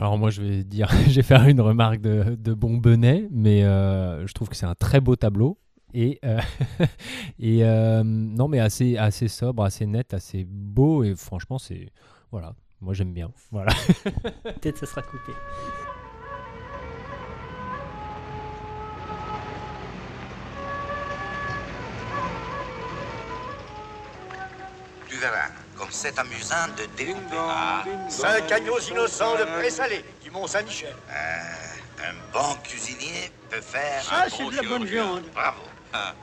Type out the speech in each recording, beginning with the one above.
Alors moi je vais dire, je vais faire une remarque de, de bon benet, mais euh, je trouve que c'est un très beau tableau. Et, euh, et euh, non mais assez, assez sobre, assez net, assez beau et franchement c'est voilà, moi j'aime bien. Voilà. Peut-être ça sera coupé. Tu verras, c'est amusant de découper. Ah, Cinq agneaux innocents de présalé du Mont Saint-Michel. euh, un bon cuisinier peut faire Ça, un c'est bon de la bonne viande. Bravo. Ah.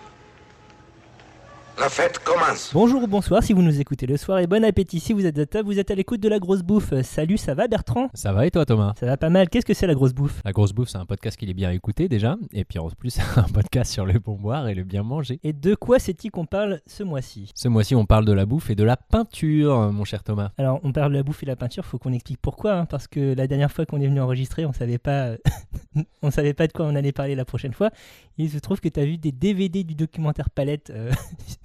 La fête commence. Bonjour ou bonsoir si vous nous écoutez le soir et bon appétit si vous êtes à table, vous êtes à l'écoute de la grosse bouffe. Salut, ça va Bertrand? Ça va et toi Thomas? Ça va pas mal, qu'est-ce que c'est la grosse bouffe? La grosse bouffe c'est un podcast qu'il est bien écouté déjà, et puis en plus c'est un podcast sur le bon boire et le bien manger. Et de quoi c'est-il qu'on parle ce mois-ci? Ce mois-ci on parle de la bouffe et de la peinture, mon cher Thomas. Alors on parle de la bouffe et la peinture, faut qu'on explique pourquoi, hein, parce que la dernière fois qu'on est venu enregistrer, on savait pas, on savait pas de quoi on allait parler la prochaine fois. Il se trouve que tu as vu des DVD du documentaire Palette euh,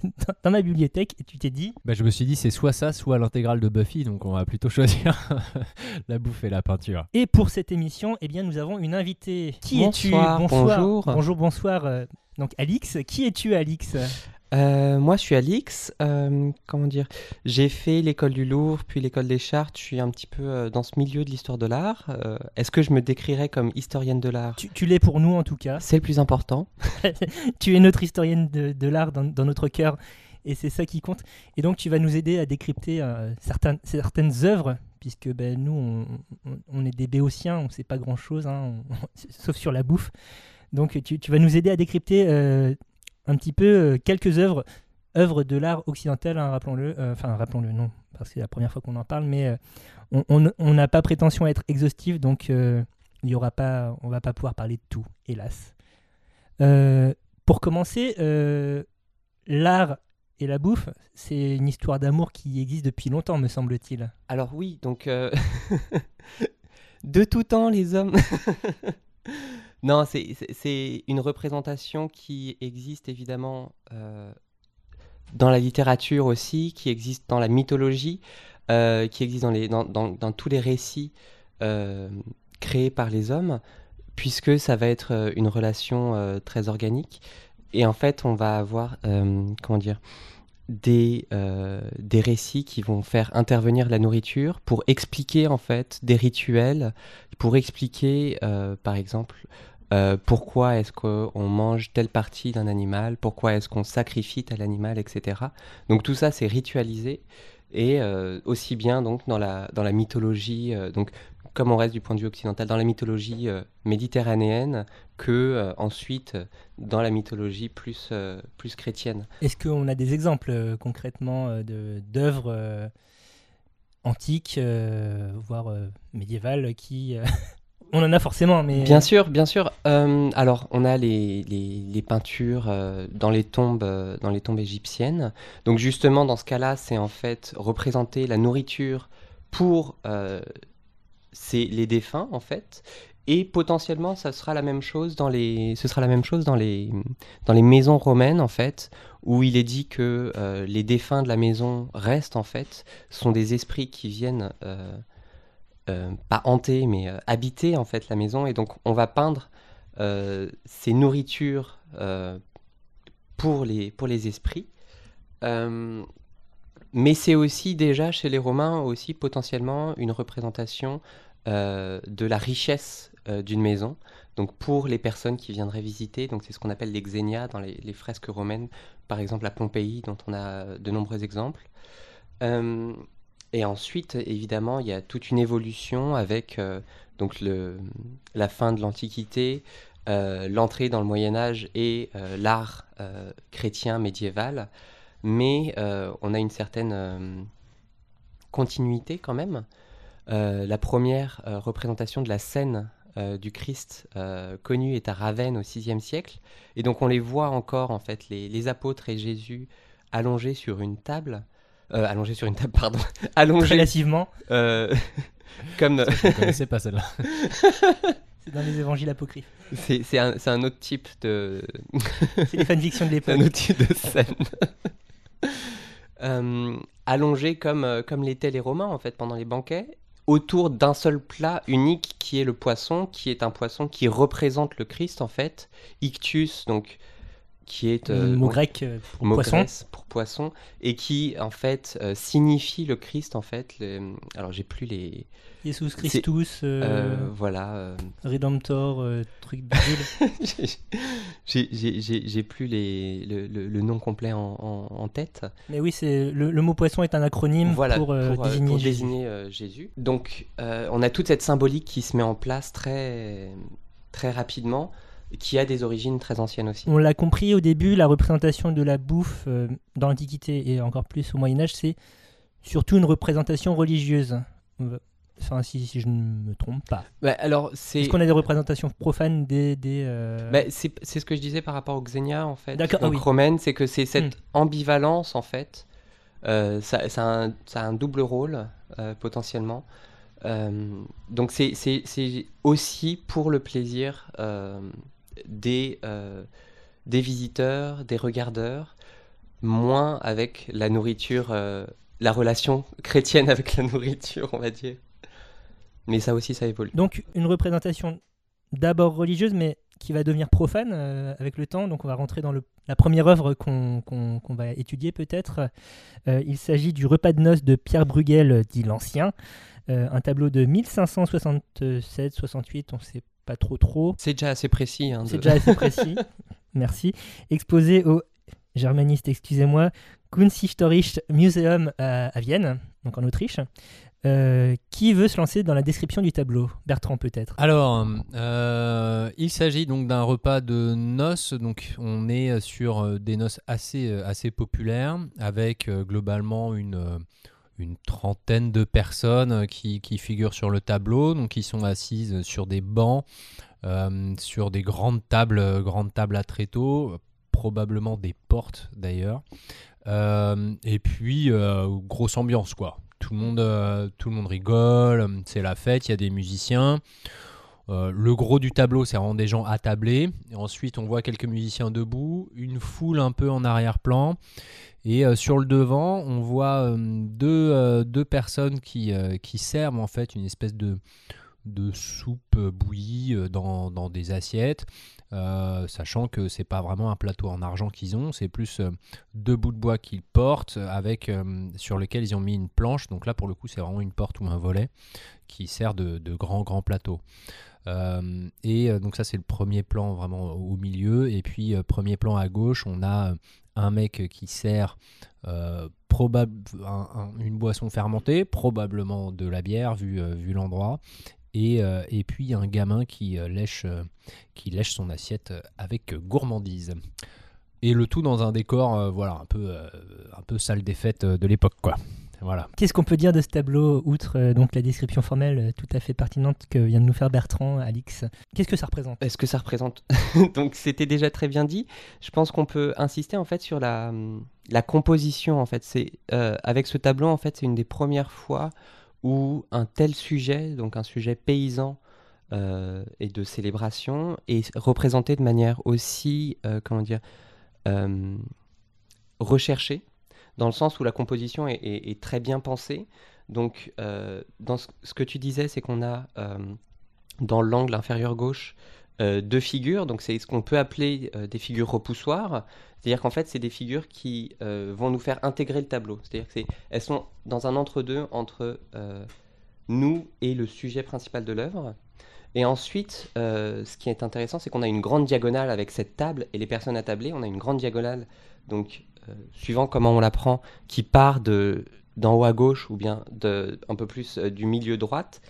dans- ma bibliothèque et tu t'es dit, Bah, je me suis dit c'est soit ça, soit l'intégrale de Buffy, donc on va plutôt choisir la bouffe et la peinture. Et pour cette émission, eh bien, nous avons une invitée. Qui es-tu? Bonsoir, bonjour. Bonjour, bonsoir. euh, Donc, Alix, qui es-tu, Alix? Euh, moi, je suis Alix. euh, comment dire? J'ai fait l'école du Louvre, puis l'école des Chartes. Je suis un petit peu euh, dans ce milieu de l'histoire de l'art. Est-ce que je me décrirais comme historienne de l'art? Tu, tu l'es pour nous, en tout cas. C'est le plus important. tu es notre historienne de, de l'art dans, dans notre cœur, et c'est ça qui compte. Et donc, tu vas nous aider à décrypter certaines, certaines œuvres, puisque ben, nous, on, on- on est des béotiens, on ne sait pas grand-chose, hein, sauf sur la bouffe. Donc, tu, tu vas nous aider à décrypter euh, un petit peu euh, quelques œuvres, œuvres de l'art occidental, hein, rappelons-le. euh, Enfin, rappelons-le, non, parce que c'est la première fois qu'on en parle, mais euh, on- n'a pas prétention à être exhaustif, donc il y aura pas, on va pas pouvoir parler de tout, hélas. Pour commencer, l'art et la bouffe, c'est une histoire d'amour qui existe depuis longtemps, me semble-t-il. Alors oui, donc de tout temps, les hommes. non, c'est- une représentation qui existe évidemment euh, dans la littérature aussi, qui existe dans la mythologie, euh, qui existe dans, les, dans, dans- tous les récits euh, créés par les hommes, puisque ça va être une relation très organique. Et en fait, on va avoir, comment dire, des, des récits qui vont faire intervenir la nourriture pour expliquer en fait des rituels, pour expliquer par exemple euh, pourquoi est-ce qu'on mange telle partie d'un animal, pourquoi est-ce qu'on sacrifie tel animal, etc. Donc tout ça c'est ritualisé et euh, aussi bien donc dans la, dans la mythologie, euh, donc comme on reste du point de vue occidental, dans la mythologie méditerranéenne que ensuite dans la mythologie plus, plus chrétienne. Est-ce qu'on a des exemples concrètement d'œuvres antiques, voire médiévales, qui... on en a forcément, mais... Bien sûr, bien sûr. Euh, alors, on a les, les- peintures euh, dans, les tombes, euh, dans les tombes égyptiennes. Donc, justement, dans ce cas-là, c'est en fait représenter la nourriture pour les défunts, en fait. Et potentiellement, ça sera la même chose dans les, ce sera la même chose dans les, dans les maisons romaines, en fait, où il est dit que les défunts de la maison restent, en fait, sont des esprits qui viennent pas hanter, mais euh, habiter en fait la maison. Et donc on va peindre euh, ces nourritures euh, pour, les, pour les esprits. Euh, mais c'est aussi déjà chez les Romains aussi potentiellement une représentation euh, de la richesse euh, d'une maison. Donc pour les personnes qui viendraient visiter, donc c'est ce qu'on appelle les xénia dans les, fresques romaines, par exemple à Pompéi, dont on a de nombreux exemples. Euh, et ensuite, évidemment, il y a toute une évolution avec euh, donc le, la fin de l'Antiquité, euh, l'entrée dans le Moyen Âge et euh, l'art chrétien médiéval. Mais on a une certaine continuité quand même. La première représentation de la scène du Christ connue est à Ravenne au VIe siècle. Et donc on les voit encore, en fait, les, les apôtres et Jésus allongés sur une table. Euh, allongés sur une table, pardon. allongés Relativement, euh, comme Je ne connaissais pas celle-là. c'est dans les évangiles apocryphes. c'est c'est un, c'est un autre type de C'est les fanfictions de c'est un l'époque. autre type de scène euh, allongé comme comme l'étaient les Romains en fait pendant les banquets autour d'un seul plat unique qui est le poisson, qui est un poisson qui représente le Christ en fait. Ictus, donc qui est euh, mot donc, grec euh, pour mot poisson. grec pour poisson et qui en fait euh, signifie le Christ en fait. alors j'ai plus les. Jesus Christus, euh, voilà. Redemptor, truc bidule. j'ai- plus les, le, le- le nom complet en, en- en tête. Mais oui, c'est le, le mot poisson est un acronyme Voilà, pour, pour, désigner. pour Jésus. désigner, Jésus. Donc, on a toute cette symbolique qui se met en place très, très rapidement, qui a des origines très anciennes aussi. On l'a compris au début, la représentation de la bouffe euh, dans l'Antiquité et encore plus au Moyen Âge, c'est surtout une représentation religieuse. Enfin, si, si je ne me trompe pas. Bah, alors, c'est Est-ce qu'on a des représentations profanes des... des euh, bah, c'est c'est ce que je disais par rapport au Xenia, en fait. D'accord, ah Donc, oui. romaine, c'est que c'est cette Hmm. ambivalence, en fait. Euh, ça, ça a un, ça a un double rôle, potentiellement. Donc, c'est c'est- c'est aussi pour le plaisir des, euh, des visiteurs, des regardeurs, moins avec la nourriture, euh, la relation chrétienne avec la nourriture, on va dire. Mais ça aussi, ça évolue. Donc une représentation d'abord religieuse, mais qui va devenir profane euh, avec le temps. Donc on va rentrer dans le- la première œuvre qu'on va étudier peut-être. Il s'agit du repas de noces de Pierre Bruegel, dit l'Ancien. Un tableau de 1567-68, on ne sait pas trop trop. C'est déjà assez précis. hein, C'est déjà assez précis. Merci. Exposé au germaniste, excusez-moi, Kunsthistorisches Museum à, à Vienne, donc en Autriche. Euh, qui veut se lancer dans la description du tableau? Bertrand peut-être. Alors, euh, il s'agit donc d'un repas de noces. Donc, on est sur euh, des noces assez, assez populaires, avec globalement une, une trentaine de personnes euh, qui, figurent sur le tableau, donc qui sont assises sur des bancs, euh, sur des grandes tables, euh, grandes tables à tréteaux, probablement des portes d'ailleurs. Et puis, grosse ambiance quoi. Tout le monde, tout le monde rigole, c'est la fête, il y a des musiciens. Le gros du tableau, c'est vraiment des gens attablés. Et ensuite, on voit quelques musiciens debout, une foule un peu en arrière-plan. Et euh, sur le devant, on voit euh, deux, euh, deux personnes qui, qui servent en fait une espèce de, de soupe bouillie dans, dans des assiettes. Sachant que c'est pas vraiment un plateau en argent qu'ils ont, c'est plus deux bouts de bois qu'ils portent avec sur lesquels ils ont mis une planche. Donc là, pour le coup, c'est vraiment une porte ou un volet qui sert de, de grand grand plateau. Et donc ça, c'est le premier plan vraiment au milieu. Et puis premier plan à gauche, on a un mec qui sert euh, une boisson fermentée, probablement de la bière vu, euh, l'endroit. Et, euh, puis un gamin qui, euh, lèche, qui lèche son assiette avec gourmandise. Et le tout dans un décor voilà, un, peu, un peu salle des fêtes de l'époque. quoi. Voilà. Qu'est-ce qu'on peut dire de ce tableau, outre euh, donc la description formelle euh, tout à fait pertinente que vient de nous faire Bertrand, Alix? Qu'est-ce que ça représente? Est-ce que ça représente Donc c'était déjà très bien dit. Je pense qu'on peut insister en fait sur la, la composition en fait. C'est euh, avec ce tableau en fait c'est une des premières fois où un tel sujet, donc un sujet paysan euh, et de célébration, est représenté de manière aussi euh, comment dire euh, recherchée, dans le sens où la composition est, très bien pensée. Donc euh, dans ce, que tu disais, c'est qu'on a euh, dans l'angle inférieur gauche euh, deux figures, donc c'est ce qu'on peut appeler des figures repoussoires. C'est-à-dire qu'en fait, c'est des figures qui vont nous faire intégrer le tableau. C'est-à-dire que c'est, elles sont dans un entre-deux entre nous et le sujet principal de l'œuvre. Et ensuite, ce qui est intéressant, c'est qu'on a une grande diagonale avec cette table et les personnes attablées. On a une grande diagonale, donc suivant comment on la prend, qui part de d'en haut à gauche ou bien de, un peu plus euh, du milieu droite,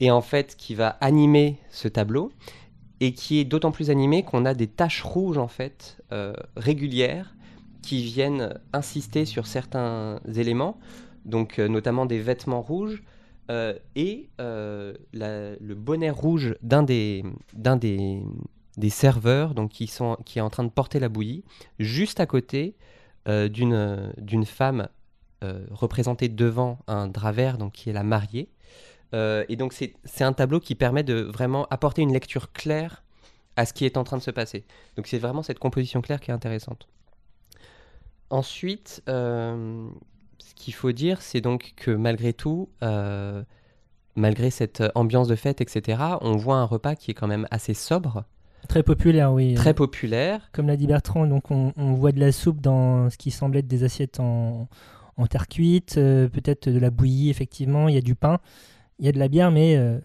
et en fait qui va animer ce tableau et qui est d'autant plus animé qu'on a des taches rouges en fait euh, régulières qui viennent insister sur certains éléments, donc euh, notamment des vêtements rouges euh, et euh, le bonnet rouge d'un des, serveurs qui, est en train de porter la bouillie, juste à côté euh, d'une, d'une femme euh, représentée devant un drap vert, donc qui est la mariée. Euh, et donc c'est un tableau qui permet de vraiment apporter une lecture claire à ce qui est en train de se passer. Donc c'est vraiment cette composition claire qui est intéressante. Ensuite, euh, ce qu'il faut dire, c'est donc que malgré tout, euh, malgré cette ambiance de fête, etc., on voit un repas qui est quand même assez sobre, Très populaire, oui. très populaire. Comme l'a dit Bertrand, donc on, on voit de la soupe dans ce qui semble être des assiettes en, en terre cuite, euh, peut-être de la bouillie, effectivement. Il y a du pain, il y a de la bière, mais euh,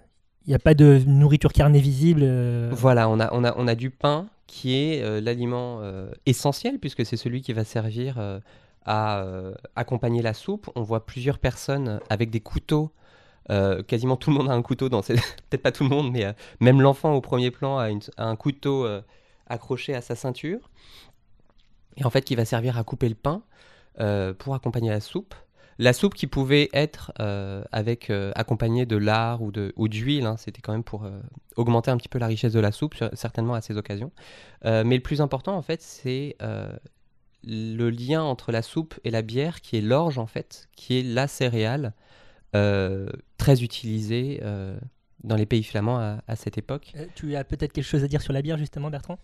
il n'y a pas de nourriture carnée visible. euh. Voilà, on a, on, a, on a du pain qui est l'aliment essentiel puisque c'est celui qui va servir à accompagner la soupe. On voit plusieurs personnes avec des couteaux. Euh, quasiment tout le monde a un couteau dans cette... Peut-être pas tout le monde, mais euh, même l'enfant au premier plan a, un couteau euh, accroché à sa ceinture. Et en fait, qui va servir à couper le pain pour accompagner la soupe. La soupe qui pouvait être avec accompagnée de lard ou de ou d'huile, hein, c'était quand même pour augmenter un petit peu la richesse de la soupe, certainement à ces occasions. Mais le plus important, en fait, c'est le lien entre la soupe et la bière, qui est l'orge, en fait, qui est la céréale très utilisée euh, dans les pays flamands à, à cette époque. Euh, Tu as peut-être quelque chose à dire sur la bière, justement, Bertrand?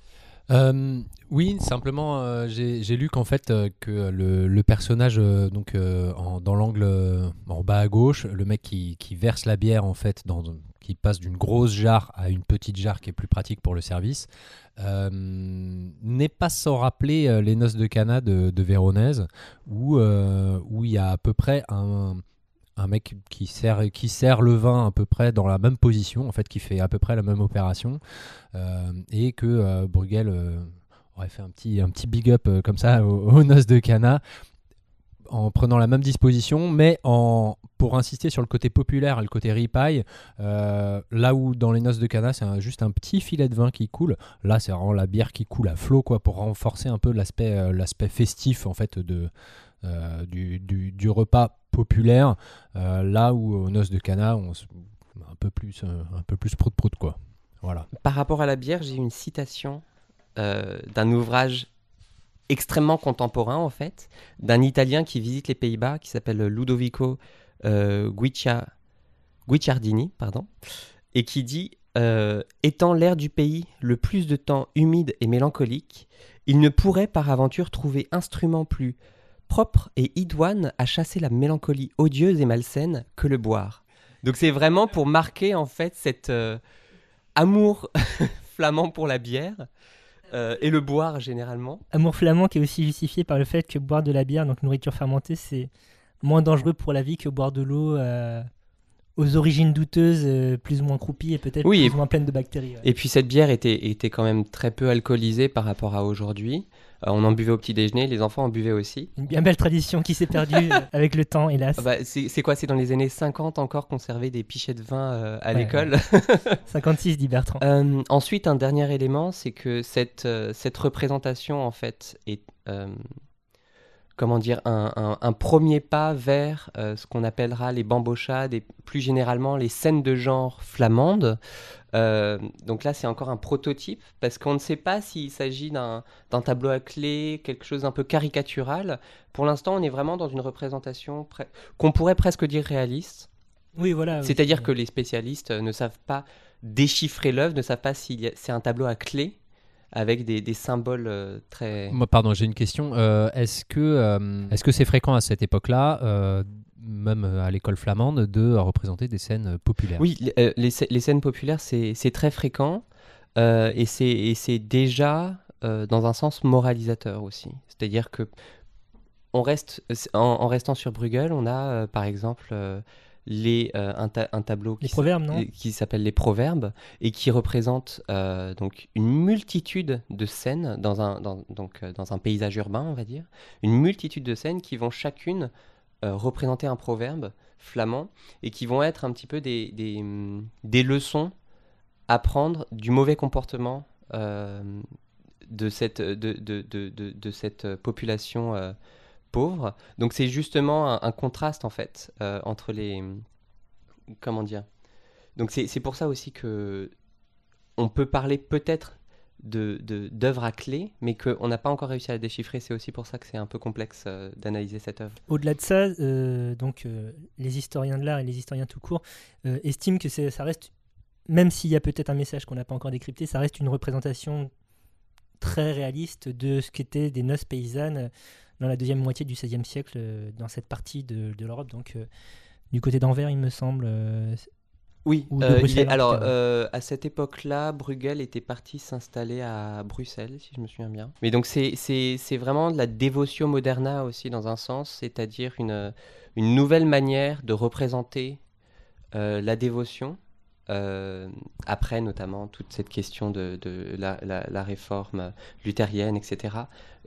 Euh, oui, simplement, euh, j'ai lu qu'en fait, euh, que le, le personnage, euh, donc euh, en- dans l'angle euh, en bas à gauche, le mec qui, qui verse la bière, en fait, dans, qui passe d'une grosse jarre à une petite jarre qui est plus pratique pour le service, euh, n'est pas sans rappeler euh, les noces de Cana de, de Véronèse, où euh, où il y a à peu près un, un mec qui sert, qui sert le vin à peu près dans la même position, en fait, qui fait à peu près la même opération, euh, et que euh, Bruegel euh, aurait fait un petit, un petit big up euh, comme ça aux, noces de Cana en prenant la même disposition, mais en, pour insister sur le côté populaire et le côté ripaille, là où dans les noces de Cana, c'est juste un petit filet de vin qui coule, là c'est vraiment la bière qui coule à flot, quoi, pour renforcer un peu l'aspect l'aspect festif en fait de, du, du- repas populaire, euh, là où aux noces de Cana, on se- un peu plus, euh, un peu plus prout prout quoi. Voilà. Par rapport à la bière, j'ai une citation euh, d'un ouvrage extrêmement contemporain, en fait, d'un Italien qui visite les Pays-Bas, qui s'appelle Ludovico euh, Guiccia- Guicciardini, pardon, et qui dit euh, Étant l'air du pays le plus de temps humide et mélancolique, il ne pourrait par aventure trouver instrument plus propre et idoine à chasser la mélancolie odieuse et malsaine que le boire. Donc c'est vraiment pour marquer en fait cette euh, amour flamand pour la bière euh, et le boire généralement. Amour flamand qui est aussi justifié par le fait que boire de la bière, donc nourriture fermentée, c'est moins dangereux pour la vie que boire de l'eau euh, aux origines douteuses, euh, plus ou moins croupies et peut-être Oui, plus et- ou moins pleines de bactéries. ouais. Et puis cette bière était, était quand même très peu alcoolisée par rapport à aujourd'hui. Euh, on en buvait au petit déjeuner, les enfants en buvaient aussi. Une bien belle tradition qui s'est perdue euh, avec le temps, hélas. Ah bah, c'est quoi C'est dans les années 50 encore qu'on servait des pichets de vin euh, à Ouais, l'école? 56 dit Bertrand. Ensuite, un dernier élément, c'est que cette, cette représentation, en fait, est, comment dire, un, un- un premier pas vers euh, ce qu'on appellera les bambochades et plus généralement les scènes de genre flamandes. Euh, donc là, c'est encore un prototype parce qu'on ne sait pas s'il s'agit d'un tableau à clé, quelque chose d'un peu caricatural. Pour l'instant, on est vraiment dans une représentation qu'on pourrait presque dire réaliste. Oui, voilà. C'est-à-dire c'est- que les spécialistes euh, ne savent pas déchiffrer l'œuvre, ne savent pas si c'est un tableau à clé avec des, des symboles euh, très... Moi, pardon, j'ai une question. Euh, est-ce que euh, est-ce que c'est fréquent à cette époque-là, même à l'école flamande, de représenter des scènes populaires? Oui, les, les scè- les scènes populaires, c'est très fréquent et c'est déjà dans un sens moralisateur aussi. C'est-à-dire que on reste, en, en restant sur Bruegel, on a euh, par exemple euh, les, euh, un, ta- un tableau qui s'appelle les proverbes et qui représente euh, donc une multitude de scènes dans un, dans, donc, euh, dans un paysage urbain, on va dire, une multitude de scènes qui vont chacune euh, représenter un proverbe flamand et qui vont être un petit peu des, des, hum, des leçons à prendre du mauvais comportement de, cette, de, de, de, de, cette population pauvre. Donc c'est justement un, contraste en fait euh, entre les... Comment dire Donc c'est pour ça aussi que on peut parler peut-être d'œuvres à clé, mais qu'on n'a pas encore réussi à la déchiffrer. C'est aussi pour ça que c'est un peu complexe euh, d'analyser cette œuvre. Au-delà de ça, euh, donc les historiens de l'art et les historiens tout court estiment que ça reste, même s'il y a peut-être un message qu'on n'a pas encore décrypté, ça reste une représentation très réaliste de ce qu'étaient des noces paysannes dans la deuxième moitié du XVIe siècle euh, dans cette partie de, de l'Europe. Donc euh, du côté d'Anvers, il me semble, euh, Oui, il est- alors à cette époque-là, Bruegel était parti s'installer à Bruxelles, si je me souviens bien. Mais donc c'est- vraiment de la dévotion moderna aussi dans un sens, c'est-à-dire une, une nouvelle manière de représenter la dévotion. Euh, après notamment toute cette question de, de la, la- la réforme luthérienne, etc.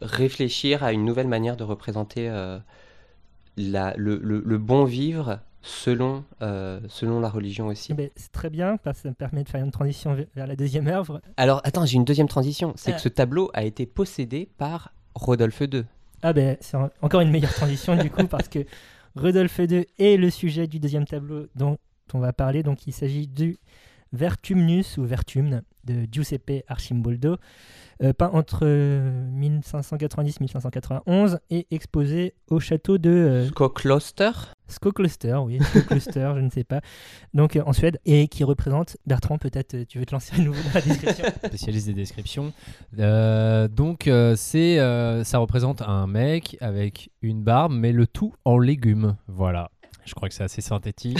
Réfléchir à une nouvelle manière de représenter euh, la- le, le- le bon vivre selon, euh, selon la religion aussi. Eh ben, c'est très bien parce que ça me permet de faire une transition ve- vers la deuxième œuvre. Alors, attends, j'ai une deuxième transition. C'est que ce tableau a été possédé par Rodolphe II. Ah ben c'est en- encore une meilleure transition du coup parce que Rodolphe II est le sujet du deuxième tableau dont on va parler. Donc il s'agit du Vertumnus ou Vertumne de Giuseppe Arcimboldo, euh, peint entre 1590-1591 et exposé au château de euh, Skokloster. Skokloster, oui, Skokloster, je ne sais pas, donc euh, en Suède, et qui représente, Bertrand, peut-être euh, tu veux te lancer à nouveau dans la description spécialiste des descriptions. Euh, donc, euh, c'est, euh, ça représente un mec avec une barbe, mais le tout en légumes. Voilà. Je crois que c'est assez synthétique.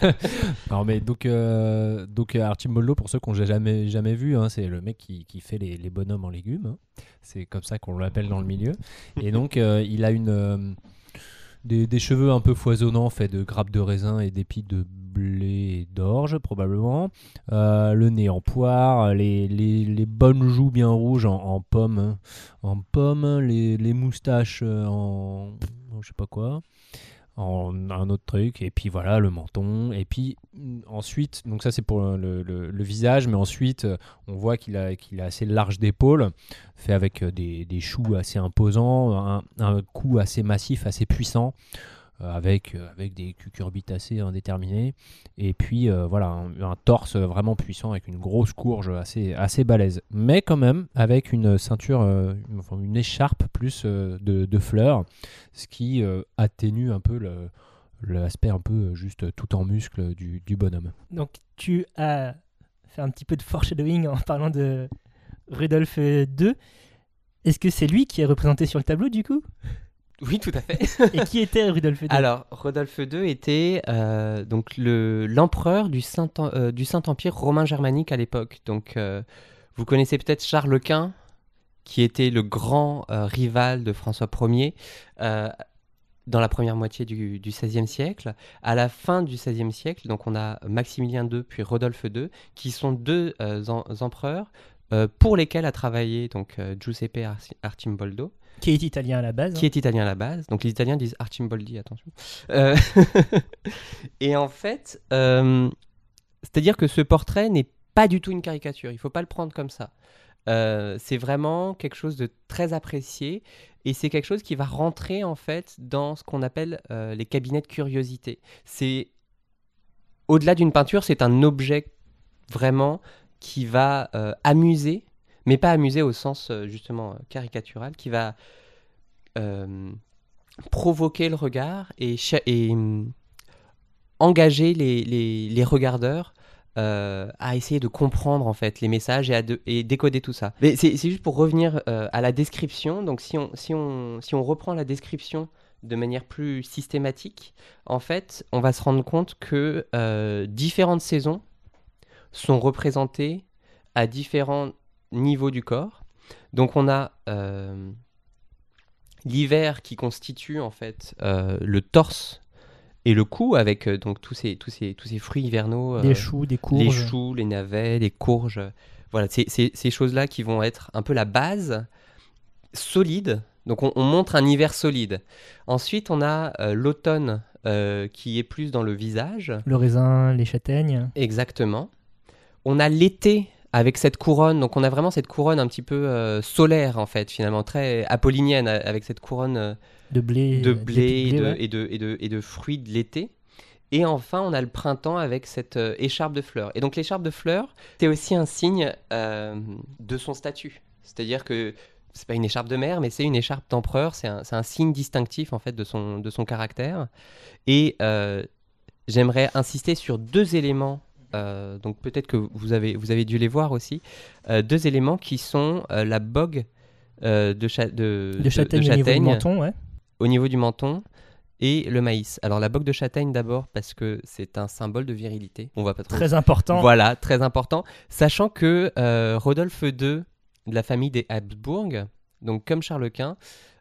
non, mais donc, euh, donc euh, pour ceux qu'on n'a jamais, jamais vu, hein, c'est le mec qui, qui fait les, les bonhommes en légumes. hein. C'est comme ça qu'on l'appelle dans le milieu. Et donc, euh, il a une, euh, des, des cheveux un peu foisonnants, faits de grappes de raisin et d'épis de blé et d'orge, probablement. Le nez en poire, les, les, les bonnes joues bien rouges en, pomme, hein. en pomme, les, les moustaches en, en je sais pas quoi, un autre truc, et puis voilà le menton, et puis mm, ensuite, donc ça c'est pour le visage, mais ensuite euh, on voit qu'il a, qu'il a assez large d'épaule, fait avec euh, des, des choux assez imposants, un, un cou assez massif, assez puissant. Euh, Avec, euh, avec des cucurbitacées indéterminés et puis euh, voilà un, torse vraiment puissant avec une grosse courge assez, assez balèze. Mais quand même avec une ceinture une- écharpe plus de, fleurs ce qui atténue un peu le l'aspect un peu juste tout en muscle du, du bonhomme. Donc tu as fait un petit peu de foreshadowing en parlant de Rudolf II. Est-ce que c'est lui qui est représenté sur le tableau du coup? Oui, tout à fait. Et qui était Rudolf II Alors, Rodolphe II était euh, donc le- l'empereur du Saint euh, du Saint Empire romain germanique à l'époque. Donc, euh, vous connaissez peut-être Charles Quint, qui était le grand rival de François Ier dans la première moitié du, XVIe siècle. À la fin du XVIe siècle, donc on a Maximilien II puis Rodolphe II, qui sont deux em- empereurs pour lesquels a travaillé donc Giuseppe Arcimboldo Qui est italien à la base. qui est italien à la base. Donc les Italiens disent Arcimboldi, attention. Euh, et en fait, euh, c'est-à-dire que ce portrait n'est pas du tout une caricature. Il faut pas le prendre comme ça. Euh, c'est vraiment quelque chose de très apprécié et c'est quelque chose qui va rentrer en fait dans ce qu'on appelle les cabinets de curiosité. C'est au-delà d'une peinture, c'est un objet vraiment qui va amuser, mais pas amuser au sens euh, justement euh, caricatural, qui va euh, provoquer le regard et, hum, engager les, les- regardeurs à essayer de comprendre en fait les messages et, à décoder tout ça. Mais c'est juste pour revenir à la description. Donc si on, si, on, si on reprend la description de manière plus systématique, en fait, on va se rendre compte que différentes saisons sont représentées à différents niveaux du corps. Donc on a euh, l'hiver qui constitue en fait euh, le torse et le cou avec euh, donc tous ces, tous ces, tous ces fruits hivernaux. Des choux, des les courges. choux, les navets, les courges. Voilà, c'est c'est- ces choses-là qui vont être un peu la base solide. Donc on, on montre un hiver solide. Ensuite, on a l'automne qui est plus dans le visage. Le raisin, les châtaignes. Exactement. On a l'été avec cette couronne. Donc on a vraiment cette couronne un petit peu euh, solaire en fait, finalement très apollinienne a- avec cette couronne euh, De blé. de euh, blé, et de de, ouais. et, de, et, de, et de fruits de l'été. Et enfin, on a le printemps avec cette euh, écharpe de fleurs. Et donc l'écharpe de fleurs, c'est aussi un signe euh, de son statut. C'est-à-dire que c'est pas une écharpe de mère, mais c'est une écharpe d'empereur. C'est un, signe distinctif en fait de son, de son caractère. Et euh, j'aimerais insister sur deux éléments. Euh, donc peut-être que vous avez, vous avez dû les voir aussi. Euh, deux éléments qui sont euh, la bogue de, cha- de, De châtaigne au niveau du menton, ouais. au niveau du menton et le maïs. Alors la boque de châtaigne d'abord parce que c'est un symbole de virilité. On va pas trop. Très important. Voilà, très important. Sachant que Rodolphe II de la famille des Habsbourg, donc comme Charles Quint,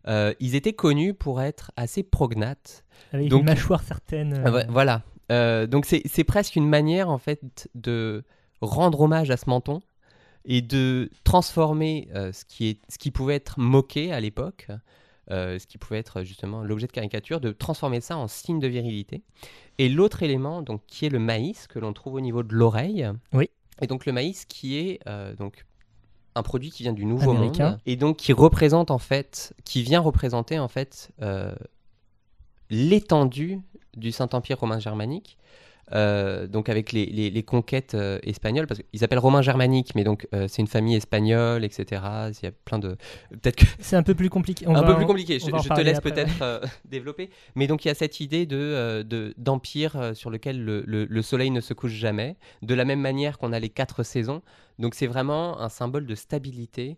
euh, ils étaient connus pour être assez prognates. Avec Donc- une mâchoire certaine. Ah euh, Voilà. Euh, donc c'est c'est presque une manière en fait de rendre hommage à ce menton et de transformer euh, ce, qui est, ce qui pouvait être moqué à l'époque, euh, ce qui pouvait être justement l'objet de caricature, de transformer ça en signe de virilité. Et l'autre élément, donc, qui est le maïs, que l'on trouve au niveau de l'oreille. Oui. Et donc le maïs qui est donc un produit qui vient du Nouveau Américain. Monde et donc qui représente en fait, qui vient représenter en fait l'étendue du Saint-Empire romain germanique. euh, donc avec les, les- les conquêtes euh, espagnoles, parce qu'ils appellent romain germanique, mais donc euh, c'est une famille espagnole, etc. Il y a plein de... Peut-être que C'est un peu plus compliqué. On un va peu plus compliqué. on Je, te laisse peut-être développer. Mais donc il y a cette idée de de- d'empire sur lequel le, le- le soleil ne se couche jamais, de la même manière qu'on a les quatre saisons. Donc c'est vraiment un symbole de stabilité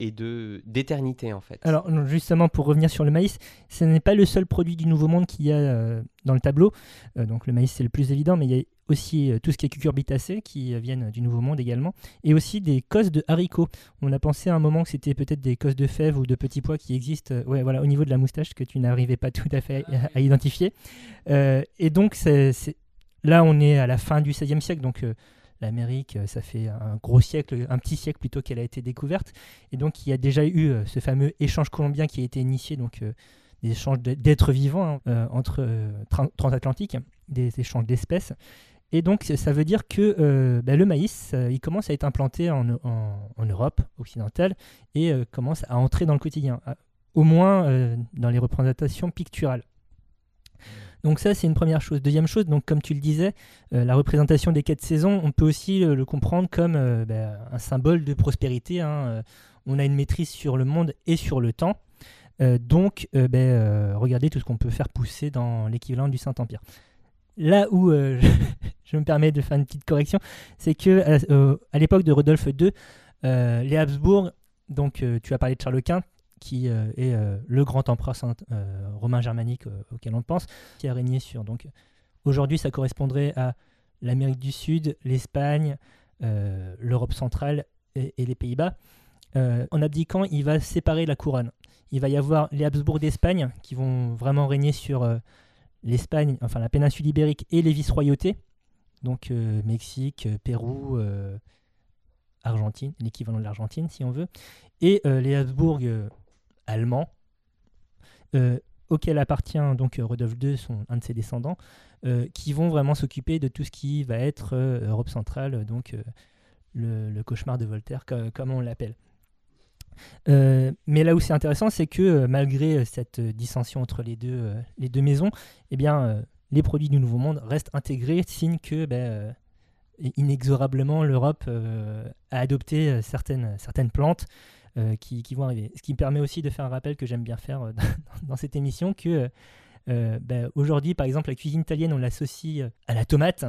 et de d'éternité en fait. Alors justement, pour revenir sur le maïs, ce n'est pas le seul produit du Nouveau Monde qu'il y a euh, dans le tableau. Euh, donc le maïs, c'est le plus évident, mais il y a aussi euh, tout ce qui est cucurbitacées qui viennent du Nouveau Monde également, et aussi des cosses de haricots. On a pensé à un moment que c'était peut-être des cosses de fèves ou de petits pois qui existent ouais, voilà, au niveau de la moustache que tu n'arrivais pas tout à fait à, identifier. Et donc là, on est à la fin du XVIe siècle, donc l'Amérique, euh, ça fait un gros siècle, un petit siècle plutôt qu'elle a été découverte. Et donc, il y a déjà eu euh, ce fameux échange colombien qui a été initié, donc euh, des échanges d'êtres vivants hein, entre tran- transatlantiques, des échanges d'espèces. Et donc, ça- veut dire que bah, le maïs, il commence à être implanté en, Europe occidentale et commence à entrer dans le quotidien, au moins dans les représentations picturales. Donc ça, c'est une première chose. Deuxième chose, donc comme tu le disais, euh, la représentation des quatre saisons, on peut aussi le comprendre comme euh, bah, un symbole de prospérité. hein, euh, on a une maîtrise sur le monde et sur le temps. Donc, euh, regardez tout ce qu'on peut faire pousser dans l'équivalent du Saint-Empire. Là où je me permets de faire une petite correction, c'est que à, l'époque de Rodolphe II, les Habsbourg, donc tu as parlé de Charles Quint, qui euh, est euh, le grand empereur euh, romain germanique auquel on pense, qui a régné sur. Donc aujourd'hui, ça correspondrait à l'Amérique du Sud, l'Espagne, l'Europe centrale et, les Pays-Bas. En abdiquant, il va séparer la couronne. Il va y avoir les Habsbourg d'Espagne qui vont vraiment régner sur l'Espagne, enfin la péninsule ibérique et les vice-royautés, donc Mexique, Pérou, Argentine, l'équivalent de l'Argentine si on veut, et les Habsbourg allemands, euh, auxquels appartient donc euh, Rodolphe II, son, un de ses descendants, euh, qui vont vraiment s'occuper de tout ce qui va être Europe centrale, donc le, cauchemar de Voltaire, co- comme on l'appelle. Mais là où c'est intéressant, c'est que malgré cette dissension entre les deux, les deux maisons, eh bien, les produits du Nouveau Monde restent intégrés, signe que ben, inexorablement l'Europe a adopté certaines, certaines plantes qui, qui vont arriver. Ce qui me permet aussi de faire un rappel que j'aime bien faire euh, dans, cette émission, que euh, ben, aujourd'hui, par exemple, la cuisine italienne, on l'associe euh, à la tomate.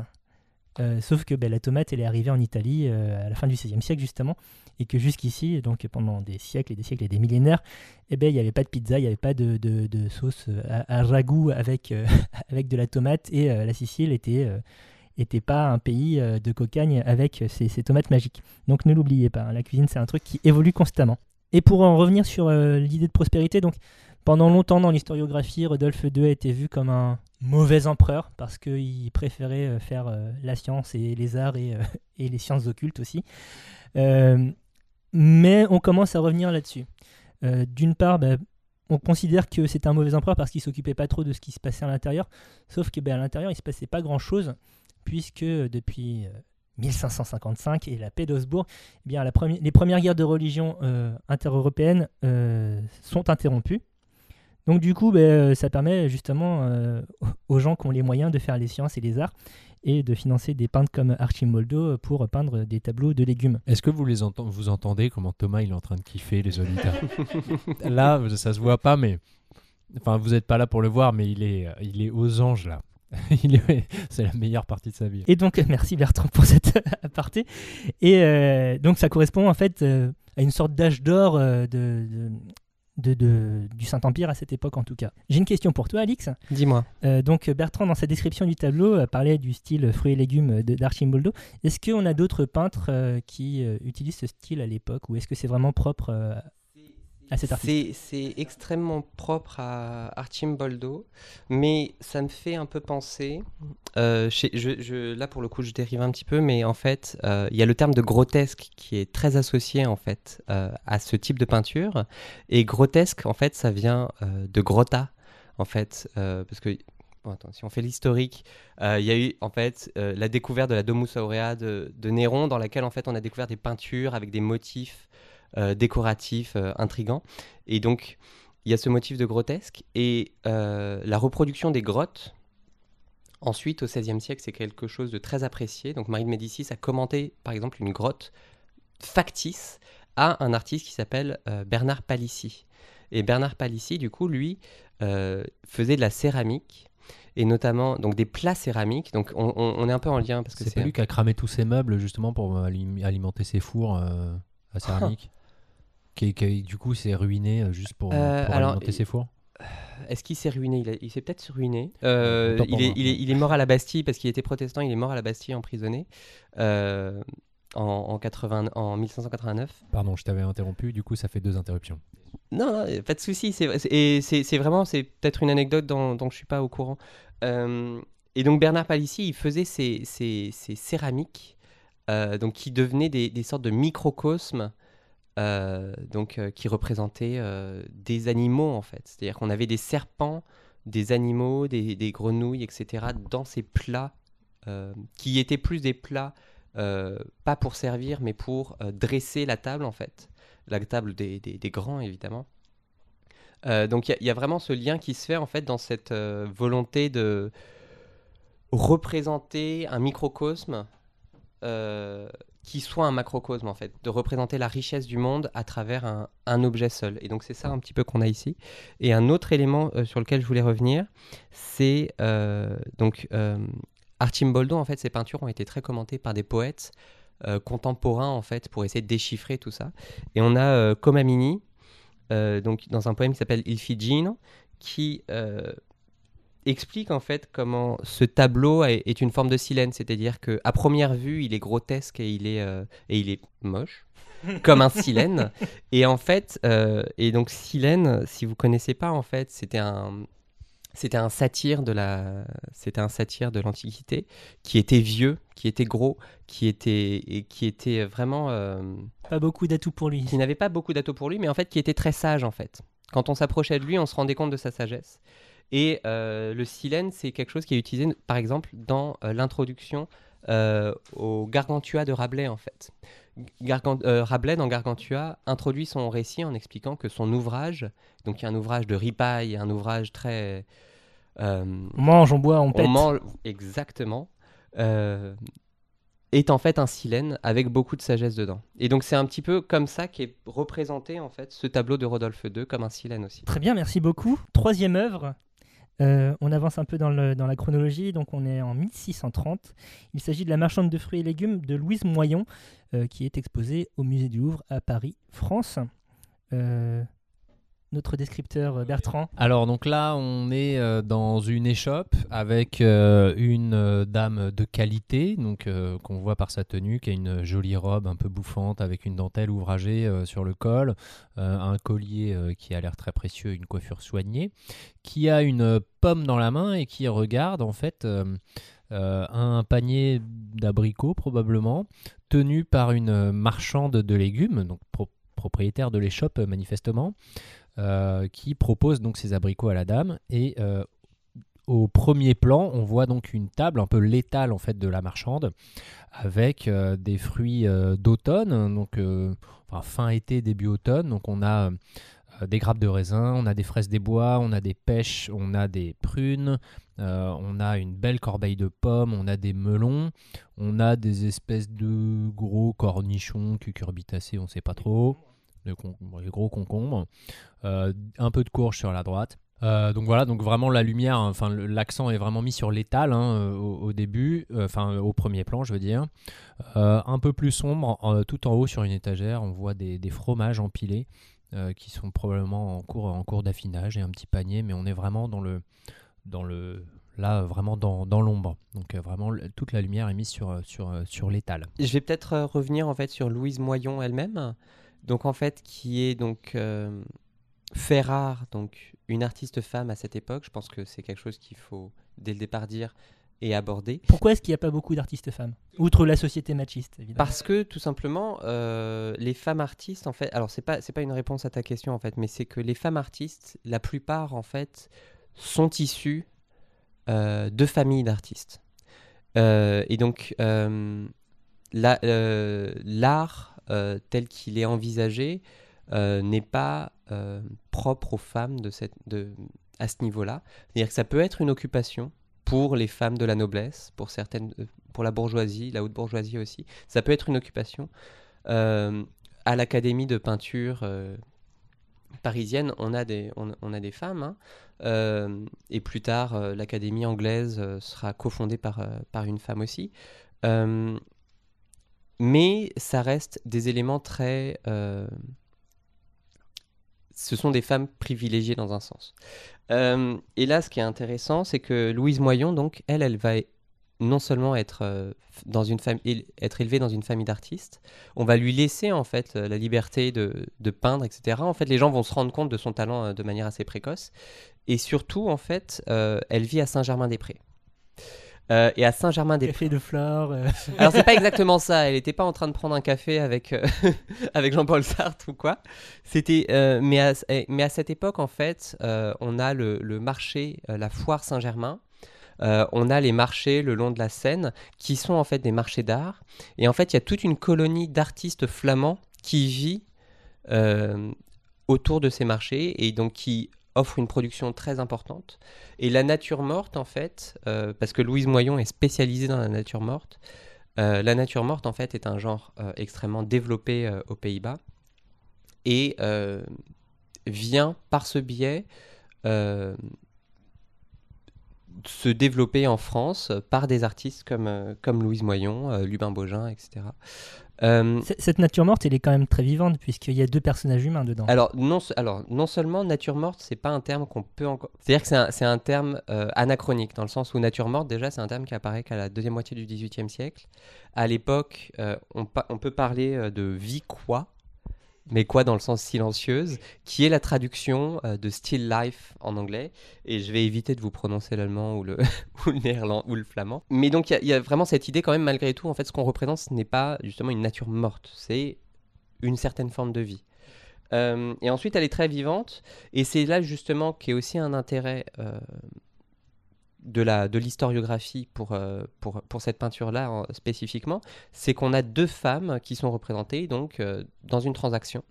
Euh, sauf que ben, la tomate, elle est arrivée en Italie euh, à la fin du XVIe siècle, justement, et que jusqu'ici, donc pendant des siècles et des siècles et des millénaires, eh ben, il n'y avait pas de pizza, il n'y avait pas de, sauce euh, à, à ragoût avec, euh, avec de la tomate, et euh, la Sicile était, euh, était pas un pays euh, de cocagne avec ces tomates magiques. Donc ne l'oubliez pas, hein, la cuisine, c'est un truc qui évolue constamment. Et pour en revenir sur euh, l'idée de prospérité, donc pendant longtemps dans l'historiographie, Rodolphe II a été vu comme un mauvais empereur parce qu'il préférait euh, faire la science et les arts et, les sciences occultes aussi. Mais on commence à revenir là-dessus. D'une part, bah, on considère que c'était un mauvais empereur parce qu'il s'occupait pas trop de ce qui se passait à l'intérieur. Sauf que bah, l'intérieur, il se passait pas grand-chose puisque euh, depuis euh, 1555 et la paix d'Augsbourg, eh bien, la premi- les premières guerres de religion euh, intereuropéennes euh, sont interrompues. Donc du coup, ben, euh, ça permet justement euh, aux gens qui ont les moyens de faire les sciences et les arts et de financer des peintres comme Archimoldo pour peindre des tableaux de légumes. Est-ce que vous les vous entendez comment Thomas il est en train de kiffer les auditeurs? Là, ça se voit pas, mais enfin vous n'êtes pas là pour le voir, mais il est, il est aux anges là. C'est la meilleure partie de sa vie. Et donc, merci Bertrand pour cette aparté. Et euh, donc, ça correspond en fait euh, à une sorte d'âge d'or euh, de, de- de, de- du Saint-Empire à cette époque en tout cas. J'ai une question pour toi, Alix. Dis-moi. Euh, donc Bertrand, dans sa description du tableau, euh, parlait du style fruits et légumes d'Archimboldo. Est-ce qu'on a d'autres peintres euh, qui euh, utilisent ce style à l'époque ou est-ce que c'est vraiment propre euh, artiste C'est extrêmement propre à Archimboldo, mais ça me fait un peu penser. euh, je, là, pour le coup, je dérive un petit peu, mais en fait, euh, il y a le terme de grotesque qui est très associé en fait euh, à ce type de peinture. Et grotesque, en fait, ça vient de grotta, en fait, parce que. si on fait l'historique, il y a eu en fait la découverte de la Domus Aurea de, de Néron, dans laquelle en fait on a découvert des peintures avec des motifs euh, décoratifs, euh, intrigants. Et donc, il y a ce motif de grotesque. Et euh, la reproduction des grottes, ensuite, au XVIe siècle, c'est quelque chose de très apprécié. Donc, Marie de Médicis a commenté, par exemple, une grotte factice à un artiste qui s'appelle euh, Bernard Palissy. Et Bernard Palissy, du coup, lui, euh, faisait de la céramique. Et notamment donc des plats céramiques. Donc on, on- on est un peu en lien parce que C'est pas lui qui a cramé tous ses meubles justement pour alim- alimenter ses fours euh, à céramique? Qui, qui, du coup s'est ruiné euh, juste pour, Euh, pour alors, alimenter ses fours? Est-ce qu'il s'est ruiné? Il, s'est peut-être ruiné. Euh, il, est, moi. il, est, il est mort à la Bastille parce qu'il était protestant. Il est mort à la Bastille emprisonné euh, en, en, 80, en 1589. Pardon, je t'avais interrompu, du coup ça fait deux interruptions. Non, non, pas de souci. C'est, vraiment, c'est peut-être une anecdote dont, dont je suis pas au courant. Euh, et donc Bernard Palissy, il faisait ces céramiques, euh, donc qui devenaient des, des sortes de microcosmes, euh, donc euh, qui représentaient euh, des animaux en fait. C'est-à-dire qu'on avait des serpents, des animaux, des, grenouilles, etc. dans ces plats euh, qui étaient plus des plats euh, pas pour servir, mais pour euh, dresser la table en fait la table des, des- grands, évidemment. Euh, donc il y a- vraiment ce lien qui se fait en fait dans cette euh, volonté de représenter un microcosme euh, qui soit un macrocosme en fait, de représenter la richesse du monde à travers un, objet seul. Et donc c'est ça un petit peu qu'on a ici. Et un autre élément euh, sur lequel je voulais revenir, c'est euh, donc euh, Archimboldo en fait, ses peintures ont été très commentées par des poètes contemporains en fait pour essayer de déchiffrer tout ça. Et on a Comamini, donc dans un poème qui s'appelle Il Figino, qui explique en fait comment ce tableau est, une forme de silène, c'est-à-dire que à première vue il est grotesque et il est euh, et il est moche. comme un silène et en fait euh, et donc silène si vous connaissez pas en fait c'était un c'était un satire de la c'était un satire de l'antiquité qui était vieux qui était gros qui était et qui était vraiment euh, Pas beaucoup d'atouts pour lui. qui n'avait pas beaucoup d'atouts pour lui, mais en fait qui était très sage en fait. Quand on s'approchait de lui, on se rendait compte de sa sagesse. Et euh, le silène, c'est quelque chose qui est utilisé, par exemple, dans euh, l'introduction euh, au Gargantua de Rabelais en fait. Gargan- Rabelais dans Gargantua introduit son récit en expliquant que son ouvrage, donc il y a un ouvrage de ripaille, un ouvrage très On mange, on boit, on pète. on mange exactement. est en fait un silène avec beaucoup de sagesse dedans. Et donc c'est un petit peu comme ça qu'est représenté en fait ce tableau de Rodolphe II comme un silène aussi. Très bien, merci beaucoup. Troisième œuvre. Euh, on avance un peu dans, la chronologie, donc on est en 1630. Il s'agit de la marchande de fruits et légumes de Louise Moyon, euh, qui est exposée au musée du Louvre à Paris, France. Euh, notre descripteur euh, Bertrand. Alors donc là, on est euh, dans une échoppe avec euh, une dame de qualité, donc qu'on voit par sa tenue, qui a une jolie robe un peu bouffante avec une dentelle ouvragée sur le col, un collier qui a l'air très précieux, une coiffure soignée, qui a une pomme dans la main et qui regarde en fait un panier d'abricots probablement tenu par une marchande de légumes, donc pro- propriétaire de l'échoppe manifestement qui propose donc ses abricots à la dame. Et euh, au premier plan, on voit donc une table un peu létale en fait de la marchande, avec euh, des fruits euh, d'automne, donc euh, enfin, fin été, début automne. Donc on a euh, des grappes de raisin, on a des fraises des bois, on a des pêches, on a des prunes, euh, on a une belle corbeille de pommes, on a des melons, on a des espèces de gros cornichons, cucurbitacées, on ne sait pas trop, des gros concombres, euh, un peu de courge sur la droite. Euh, donc voilà, donc vraiment la lumière, hein, enfin l'accent est vraiment mis sur l'étal hein, euh, au, début, enfin au premier plan je veux dire. Un peu plus sombre, tout en haut sur une étagère, on voit des, fromages empilés qui sont probablement en cours, d'affinage et un petit panier, mais on est vraiment dans le, dans le, là vraiment dans, l'ombre. Donc vraiment toute la lumière est mise sur, sur, sur l'étal. Je vais peut-être revenir en fait sur Louise Moyon elle-même, donc en fait qui est donc euh, fait rare, donc une artiste femme à cette époque. Je pense que c'est quelque chose qu'il faut dès le départ dire et aborder. Pourquoi est-ce qu'il n'y a pas beaucoup d'artistes femmes Outre la société machiste, évidemment? Parce que tout simplement, euh, les femmes artistes, en fait, alors c'est pas c'est pas une réponse à ta question en fait, mais c'est que les femmes artistes, la plupart en fait, sont issues euh, de familles d'artistes. Et donc euh, la- euh, tel qu'il est envisagé euh, n'est pas euh, propre aux femmes de à ce niveau-là. C'est-à-dire que ça peut être une occupation pour les femmes de la noblesse, pour certaines, pour la bourgeoisie, la haute bourgeoisie aussi. Ça peut être une occupation. À l'académie de peinture parisienne, on a des, femmes. hein. Et plus tard, l'académie anglaise sera cofondée par, par une femme aussi. Mais ça reste des éléments très... euh, ce sont des femmes privilégiées dans un sens. Euh, et là, ce qui est intéressant, c'est que Louise Moyon, donc, elle, elle va non seulement être, euh, dans une fam- éle- être élevée dans une famille d'artistes, on va lui laisser en fait la liberté de, de peindre, etc. En fait, les gens vont se rendre compte de son talent de manière assez précoce. Et surtout, en fait, elle vit à Saint-Germain-des-Prés. Euh, et à Saint-Germain-des-Prés. Café de Flore. euh, Alors c'est pas exactement ça. Elle n'était pas en train de prendre un café avec euh, avec Jean-Paul Sartre ou quoi. C'était euh, mais à eh, mais à cette époque en fait, on a le, le marché, la foire Saint-Germain. Euh, on a les marchés le long de la Seine qui sont en fait des marchés d'art. Et en fait, il y a toute une colonie d'artistes flamands qui vit euh, autour de ces marchés et donc qui offre une production très importante. Et la nature morte, en fait, euh, parce que Louise Moyon est spécialisée dans la nature morte, euh, la nature morte, en fait, est un genre euh, extrêmement développé aux Pays-Bas et vient par ce biais se développer en France par des artistes comme, comme Louise Moyon, Lubin Bogin, etc. Euh, Cette nature morte, elle est quand même très vivante, puisqu'il y a deux personnages humains dedans. alors non, alors, non seulement nature morte, c'est pas un terme qu'on peut encore. C'est-à-dire que c'est un, un terme euh, anachronique, dans le sens où nature morte, déjà, c'est un terme qui apparaît qu'à la deuxième moitié du XVIIIe siècle. À l'époque, euh, on, pa- on peut parler de vie quoi, mais quoi dans le sens silencieuse, qui est la traduction euh, de still life en anglais. Et je vais éviter de vous prononcer l'allemand ou le, ou le néerlandais ou le flamand. Mais donc, il y a- vraiment cette idée, quand même, malgré tout, en fait, ce qu'on représente, ce n'est pas justement une nature morte, c'est une certaine forme de vie. Euh, et ensuite, elle est très vivante. Et c'est là justement qu'est aussi un intérêt euh, de la de l'historiographie pour, euh, pour, pour cette peinture-là en- spécifiquement. C'est qu'on a deux femmes qui sont représentées donc euh, dans une transaction.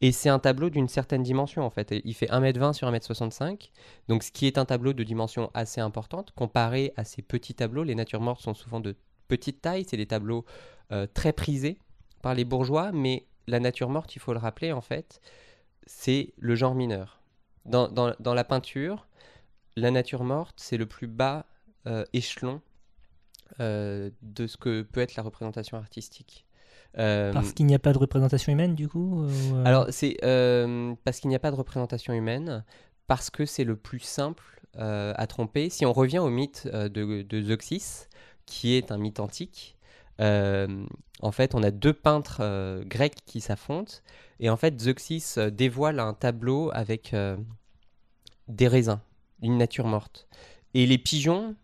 Et c'est un tableau d'une certaine dimension en fait. Il fait 1m20 sur 1m65. Donc ce qui est un tableau de dimension assez importante. Comparé à ces petits tableaux, les natures mortes sont souvent de petite taille. C'est des tableaux euh, très prisés par les bourgeois. Mais la nature morte, il faut le rappeler en fait, c'est le genre mineur. Dans- dans la peinture, la nature morte, c'est le plus bas euh, échelon euh, de ce que peut être la représentation artistique. Euh, Parce qu'il n'y a pas de représentation humaine, du coup ou, alors, c'est parce qu'il n'y a pas de représentation humaine, parce que c'est le plus simple à tromper. Si on revient au mythe de, de Zeuxis, qui est un mythe antique, euh, en fait, on a deux peintres euh, grecs qui s'affrontent, et en fait, Zeuxis euh, dévoile un tableau avec des raisins, une nature morte. Et les pigeons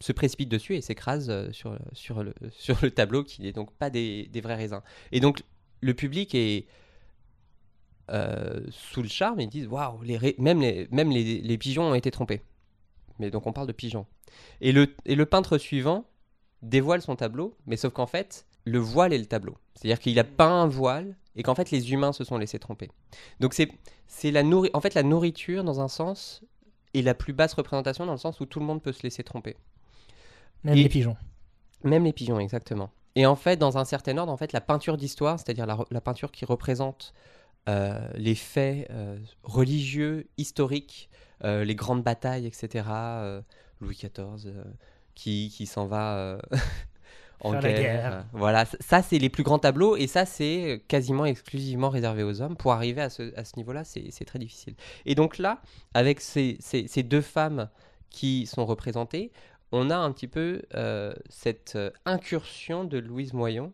se précipitent dessus et s'écrasent euh, sur, sur, le, sur le tableau, qui n'est donc pas des, des vrais raisins. Et donc, le public est euh, sous le charme, ils disent waouh, même, les, même les, les pigeons ont été trompés. Mais donc on parle de pigeons. Et le, et le peintre suivant dévoile son tableau, mais sauf qu'en fait, le voile est le tableau. C'est-à-dire qu'il a peint un voile et qu'en fait les humains se sont laissés tromper. Donc c'est c'est la en fait la nourriture dans un sens est la plus basse représentation dans le sens où tout le monde peut se laisser tromper. Même et- les pigeons. Même les pigeons, exactement. Et en fait, dans un certain ordre, en fait, la peinture d'histoire, c'est-à-dire la, re- la peinture qui représente euh, les faits euh, religieux, historiques, euh, les grandes batailles, etc. Louis XIV, qui, qui s'en va. en Faire la guerre. guerre. euh, Voilà, ça c'est les plus grands tableaux et ça c'est quasiment exclusivement réservé aux hommes. Pour arriver à ce, à ce niveau-là, c'est très difficile. Et donc là, avec ces, ces- ces deux femmes qui sont représentées, on a un petit peu euh, cette euh, incursion de Louise Moyon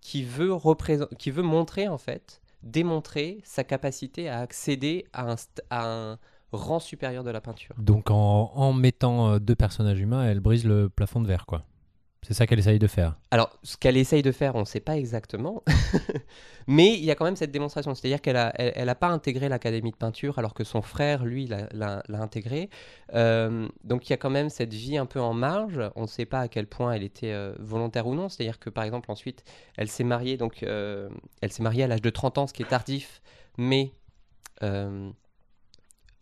qui veut, représent- qui veut montrer en fait, démontrer sa capacité à accéder à un, st- à un rang supérieur de la peinture. Donc en, en mettant deux personnages humains, elle brise le plafond de verre, quoi. C'est ça qu'elle essaye de faire. Alors, ce qu'elle essaye de faire, on ne sait pas exactement, mais il y a quand même cette démonstration. C'est-à-dire qu'elle n'a elle, a pas intégré l'académie de peinture, alors que son frère, lui, l'a- intégré. Euh, donc, il y a quand même cette vie un peu en marge. On ne sait pas à quel point elle était euh, volontaire ou non. C'est-à-dire que, par exemple, ensuite, elle s'est mariée. Donc, euh, elle s'est mariée à l'âge de 30 ans, ce qui est tardif, mais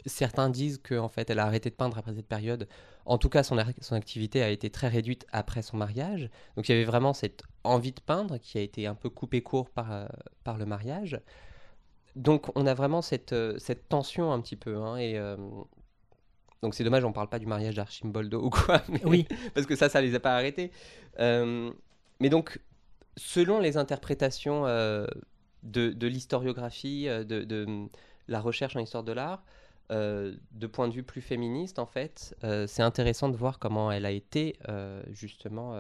certains disent qu'en fait, elle a arrêté de peindre après cette période. En tout cas, son, son activité a été très réduite après son mariage. Donc il y avait vraiment cette envie de peindre qui a été un peu coupée court par, euh, par le mariage. Donc on a vraiment cette, euh, cette tension un petit peu. hein, et, euh, donc c'est dommage, on parle pas du mariage d'Archimboldo ou quoi. mais- Oui, parce que ça, ça les a pas arrêtés. Mais donc, selon les interprétations de, de l'historiographie, de, de, la recherche en histoire de l'art, euh, de point de vue plus féministe, en fait, euh, c'est intéressant de voir comment elle a été euh, justement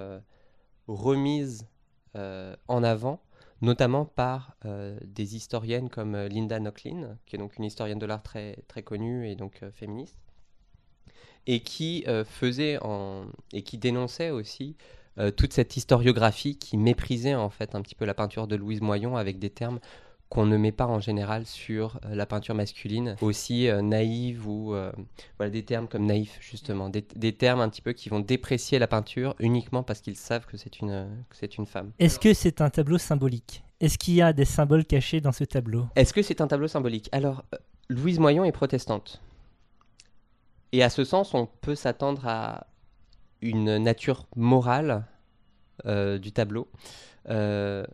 remise en avant, notamment par des historiennes comme Linda Nochlin, qui est donc une historienne de l'art très, connue et donc féministe, et qui faisait et qui dénonçait aussi toute cette historiographie qui méprisait en fait un petit peu la peinture de Louise Moyon avec des termes qu'on ne met pas en général sur euh, la peinture masculine, aussi euh, naïve ou euh, voilà des termes comme naïf justement, des, des termes un petit peu qui vont déprécier la peinture uniquement parce qu'ils savent que c'est une que c'est une femme. est-ce que c'est un tableau symbolique? Est-ce qu'il y a des symboles cachés dans ce tableau? Est-ce que c'est un tableau symbolique? Alors, Louise Moyon est protestante. Et à ce sens, on peut s'attendre à une nature morale euh, du tableau. Euh,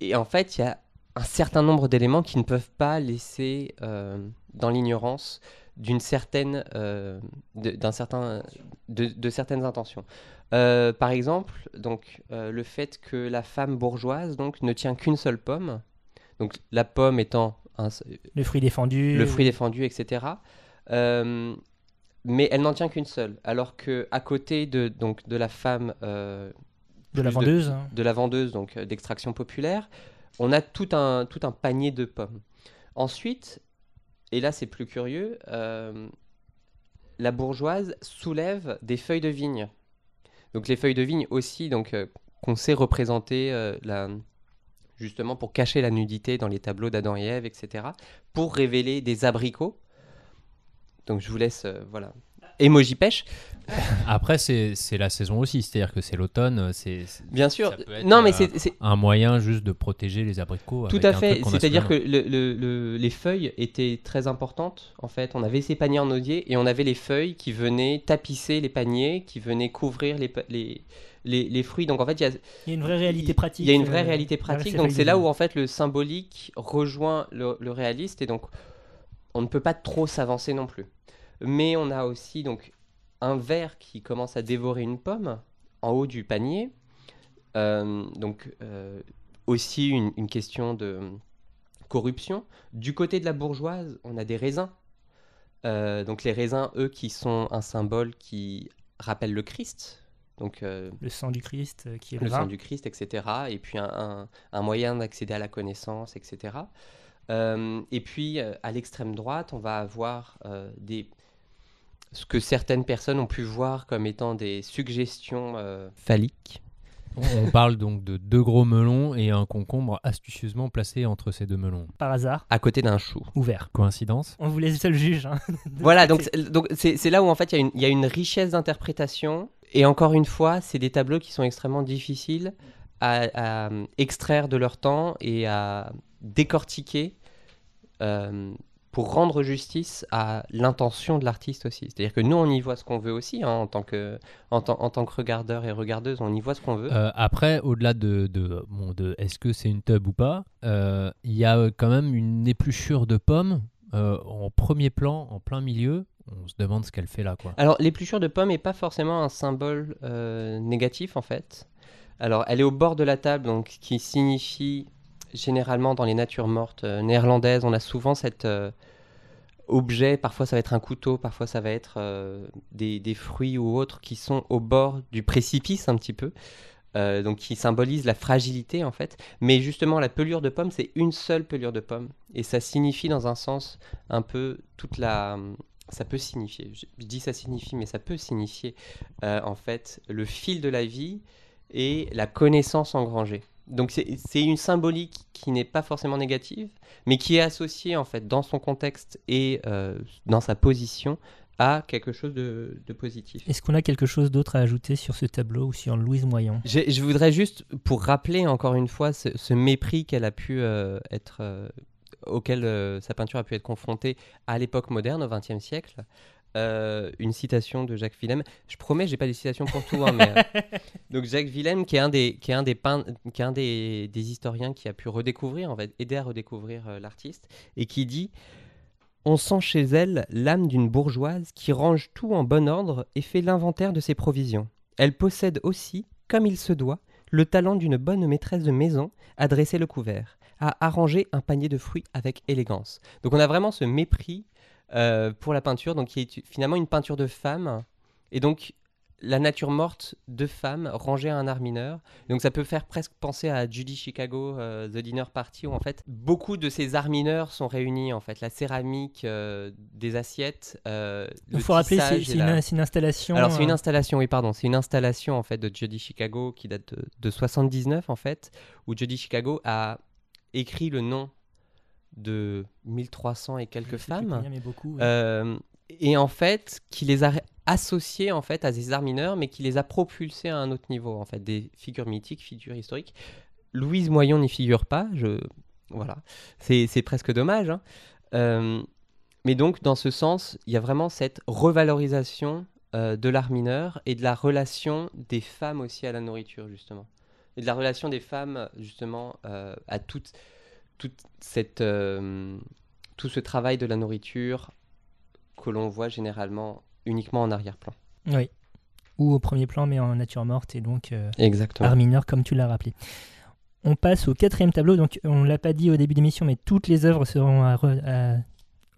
et en fait, il y a un certain nombre d'éléments qui ne peuvent pas laisser euh, dans l'ignorance d'une certaine, euh, de, d'un certain, de, de certaines intentions. Euh, par exemple, donc, le fait que la femme bourgeoise donc, ne tient qu'une seule pomme, donc la pomme étant un- Le fruit défendu le fruit défendu, etc. Mais elle n'en tient qu'une seule, alors que à côté de donc de la femme de la vendeuse hein. de la vendeuse donc d'extraction populaire, on a tout un tout un panier de pommes. Ensuite, et là c'est plus curieux, euh, la bourgeoise soulève des feuilles de vigne. Donc les feuilles de vigne aussi donc euh, qu'on sait représenter euh, justement pour cacher la nudité dans les tableaux d'Adam et Ève, etc. Pour révéler des abricots. Donc je vous laisse, voilà. Emoji pêche, Après, c'est la saison aussi, c'est-à-dire que c'est l'automne, euh, c'est bien sûr. Ça peut être, Non, mais euh, c'est un moyen juste de protéger les abricots. tout avec à fait. C'est-à-dire que main. le- le- le- les feuilles étaient très importantes. En fait, on avait ces paniers en osier et on avait les feuilles qui venaient tapisser les paniers, qui venaient couvrir les, pa- les, les, les fruits. Donc en fait, il y a, Il y a une vraie réalité pratique. Il y a une vraie euh, réalité pratique. ces Donc c'est là où en fait le symbolique rejoint le, le réaliste et donc on ne peut pas trop s'avancer non plus. Mais on a aussi donc un ver qui commence à dévorer une pomme en haut du panier. Euh, donc euh, aussi une, une question de corruption. Du côté de la bourgeoise, on a des raisins. Euh, donc les raisins, eux, qui sont un symbole qui rappelle le Christ. Donc Le sang du Christ qui est le, le vin. sang du Christ, etc. Et puis un, un- un moyen d'accéder à la connaissance, etc. Et puis à l'extrême droite, on va avoir des ce que certaines personnes ont pu voir comme étant des suggestions euh, phalliques. On, parle donc de deux gros melons et un concombre astucieusement placé entre ces deux melons. Par hasard, à côté d'un chou. ouvert. Coïncidence? On vous laisse seul juge. hein. Voilà, donc C'est- là où en fait il y, a une- il y a une richesse d'interprétation. Et encore une fois, c'est des tableaux qui sont extrêmement difficiles à, à, euh, extraire de leur temps et à décortiquer euh, pour rendre justice à l'intention de l'artiste aussi. C'est-à-dire que nous, on y voit ce qu'on veut aussi, hein, en, tant que, en, en tant que regardeur et regardeuse, on y voit ce qu'on veut. Euh, après, au-delà de, de, bon, de est-ce que c'est une tub ou pas, euh, il y a euh, quand même une épluchure de pommes euh, en premier plan, en plein milieu. On se demande ce qu'elle fait là, quoi. Alors, l'épluchure de pomme n'est pas forcément un symbole euh, négatif, en fait. Alors, elle est au bord de la table, donc qui signifie généralement dans les natures mortes euh, néerlandaises, on a souvent cet euh, objet. Parfois, ça va être un couteau, parfois, ça va être euh, des, fruits ou autres qui sont au bord du précipice un petit peu. Donc qui symbolise la fragilité en fait. Mais justement, la pelure de pomme, c'est une seule pelure de pomme. Et ça signifie dans un sens un peu toute la... Ça peut signifier, je dis ça signifie, mais ça peut signifier en fait le fil de la vie et la connaissance engrangée. Donc c'est une symbolique qui n'est pas forcément négative, mais qui est associée en fait dans son contexte et euh, dans sa position à quelque chose de, de positif. Est-ce qu'on a quelque chose d'autre à ajouter sur ce tableau ou sur Louise Moyon Je voudrais juste, pour rappeler encore une fois ce, ce mépris qu'elle a pu euh, être, euh, auquel sa peinture a pu être confrontée à l'époque moderne, au XXe siècle, euh, une citation de Jacques Willem. Je promets, j'ai pas des citations pour tout, hein, mais euh, donc Jacques Willem, qui est un des, qui est un des, qui est un des, des historiens qui a pu redécouvrir, en fait, aider à redécouvrir euh, l'artiste, et qui dit. On sent chez elle l'âme d'une bourgeoise qui range tout en bon ordre et fait l'inventaire de ses provisions. Elle possède aussi, comme il se doit, le talent d'une bonne maîtresse de maison à dresser le couvert, à arranger un panier de fruits avec élégance. Donc on a vraiment ce mépris euh, pour la peinture, donc qui est finalement une peinture de femme, et donc la nature morte de femme rangée à un art mineur. Donc ça peut faire presque penser à Judy Chicago, euh, The Dinner Party, où en fait beaucoup de ces arts mineurs sont réunis, en fait, la céramique, euh, des assiettes, euh, Il faut rappeler, c'est la- une, installation. alors c'est une installation, oui pardon, c'est une installation en fait de Judy Chicago qui date de, de 79 en fait, où Judy Chicago a écrit le nom de 1300 et quelques femmes, beaucoup, euh, et en fait qui les a associés en fait à des arts mineurs, mais qui les a propulsés à un autre niveau en fait, des figures mythiques, figures historiques. Louise Moyon n'y figure pas, je voilà, c'est presque dommage. hein. Euh, mais donc, dans ce sens, il y a vraiment cette revalorisation euh, de l'art mineur et de la relation des femmes aussi à la nourriture, justement. Et de la relation des femmes, justement, euh, à toute, toute cette, euh, tout ce travail de la nourriture que l'on voit généralement uniquement en arrière-plan. Oui. Ou au premier plan, mais en nature morte, et donc euh, Exactement. art mineur, comme tu l'as rappelé. On passe au quatrième tableau. Donc, on l'a pas dit au début d'émission, mais toutes les œuvres seront à, re- à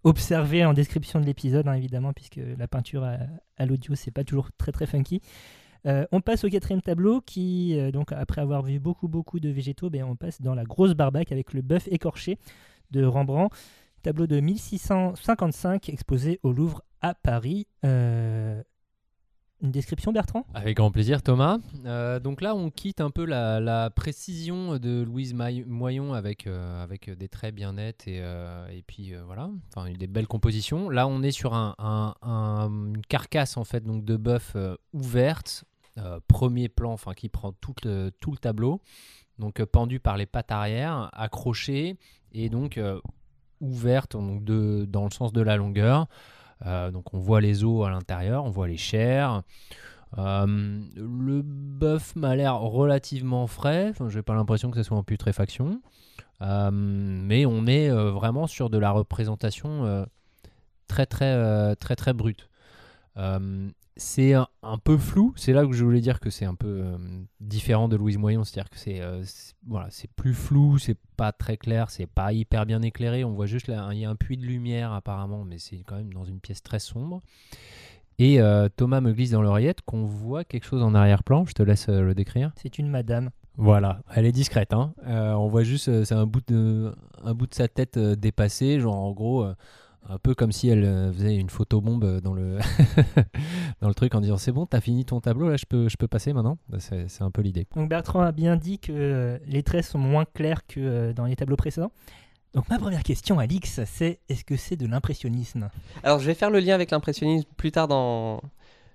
observer en description de l'épisode, hein, évidemment, puisque la peinture à, à l'audio, c'est pas toujours très très funky. Euh, on passe au quatrième tableau qui, euh, après avoir vu beaucoup beaucoup de végétaux, ben, on passe dans la grosse barbaque avec le bœuf écorché de Rembrandt, tableau de 1655 exposé au Louvre à Paris. Euh, une description Bertrand? Avec grand plaisir, Thomas. Donc là, on quitte un peu la, précision de Louise Moyon avec, avec des traits bien nets et, et puis voilà, enfin des belles compositions. Là, on est sur un, un- un- une carcasse en fait donc de bœuf ouverte, euh, premier plan, enfin qui prend tout le, tout le tableau, donc euh, pendu par les pattes arrière, accroché et donc euh, ouverte donc de, dans le sens de la longueur. Donc on voit les os à l'intérieur, on voit les chairs. Le bœuf m'a l'air relativement frais. Enfin, j'ai pas l'impression que ce soit en putréfaction. Mais on est vraiment sur de la représentation très très très très brute. C'est un, un peu flou. C'est là que je voulais dire que c'est un peu euh, différent de Louise Moyon, c'est-à-dire que c'est euh, c'est- voilà, c'est plus flou, c'est pas très clair, c'est pas hyper bien éclairé. On voit juste là, il y a un puits de lumière apparemment, mais c'est quand même dans une pièce très sombre. Et euh, Thomas me glisse dans l'oreillette qu'on voit quelque chose en arrière-plan. Je te laisse le décrire. C'est une madame. Voilà, elle est discrète. Hein. On voit juste, c'est un bout de, un bout de sa tête dépassé, genre en gros, un peu comme si elle euh, faisait une photobombe dans le, dans le truc en disant c'est bon, t'as fini ton tableau, là je peux, je peux passer maintenant. Bah, C'est un peu l'idée. Donc Bertrand a bien dit que euh, les traits sont moins clairs que euh, dans les tableaux précédents. Donc ma première question, Alix, c'est est-ce que c'est de l'impressionnisme? Alors, je vais faire le lien avec l'impressionnisme plus tard dans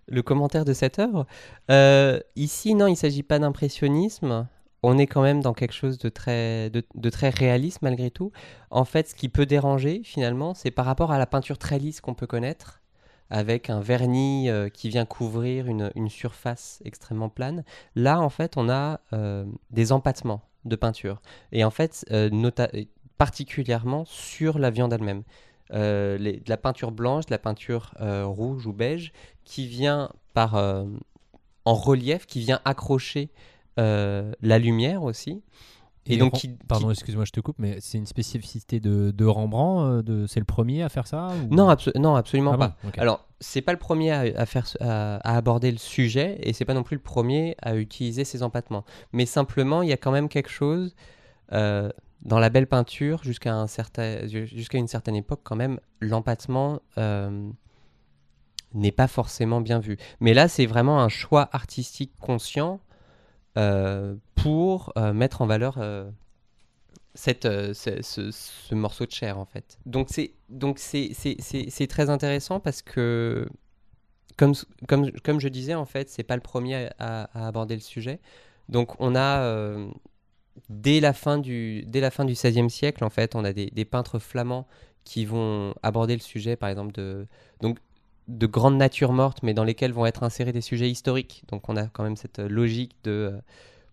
le commentaire de cette œuvre. Euh, ici, non, il ne s'agit pas d'impressionnisme. On est quand même dans quelque chose de très, de, très réaliste malgré tout. En fait, ce qui peut déranger finalement, c'est par rapport à la peinture très lisse qu'on peut connaître, avec un vernis euh, qui vient couvrir une, une surface extrêmement plane. Là, en fait, on a euh, des empattements de peinture. Et en fait, euh, particulièrement sur la viande elle-même euh, de la peinture blanche, de la peinture rouge ou beige, qui vient par, en relief, qui vient accrocher la lumière aussi. Et, donc, qui- pardon, qui- excuse-moi, je te coupe, mais c'est une spécificité de, de Rembrandt. euh, de, c'est le premier à faire ça ou- Non, abso- non, absolument Ah pas. bon. Alors, c'est pas le premier à, à faire, à, à aborder le sujet et c'est pas non plus le premier à utiliser ces empattements. Mais simplement, il y a quand même quelque chose euh, dans la belle peinture jusqu'à un certain, jusqu'à une certaine époque quand même, l'empattement euh, n'est pas forcément bien vu. Mais là, c'est vraiment un choix artistique conscient euh, pour euh, mettre en valeur euh, cette, euh, ce, ce- ce morceau de chair en fait. Donc c'est très intéressant parce que comme, comme, comme je disais en fait c'est pas le premier à, aborder le sujet. Donc on a euh, dès la fin du dès la fin du XVIe siècle en fait on a des, des peintres flamands qui vont aborder le sujet par exemple de donc de grandes natures mortes mais dans lesquelles vont être insérés des sujets historiques. Donc on a quand même cette logique de euh,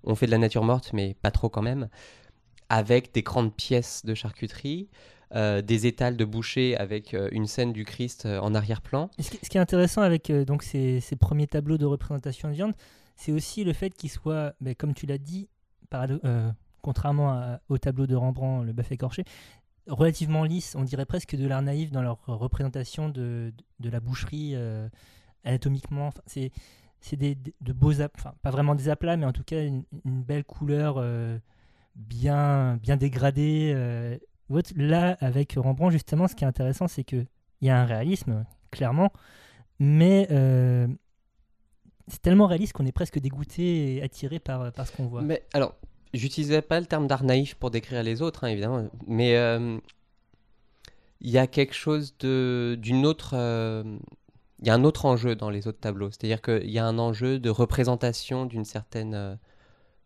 on fait de la nature morte mais pas trop quand même avec des grandes pièces de charcuterie, euh, des étals de boucher avec euh, une scène du Christ euh, en arrière-plan. Ce qui, est intéressant avec euh, donc ces, ces premiers tableaux de représentation de viande, c'est aussi le fait qu'ils soient, ben, comme tu l'as dit, euh, contrairement au tableau de Rembrandt, le bœuf écorché, relativement lisses. On dirait presque de l'art naïf dans leur représentation de, de la boucherie euh, anatomiquement. C'est c'est des, de beaux ap- enfin pas vraiment des aplats, mais en tout cas une, belle couleur euh, bien bien dégradée. euh. Là, avec Rembrandt, justement, ce qui est intéressant, c'est que il y a un réalisme, clairement, mais c'est tellement réaliste qu'on est presque dégoûté et attiré par, par ce qu'on voit. Mais alors, j'utilisais pas le terme d'art naïf pour décrire les autres, hein, évidemment, mais euh, il y a quelque chose d'une autre. euh, Il y a un autre enjeu dans les autres tableaux, c'est-à-dire qu'il y a un enjeu de représentation d'une certaine, euh,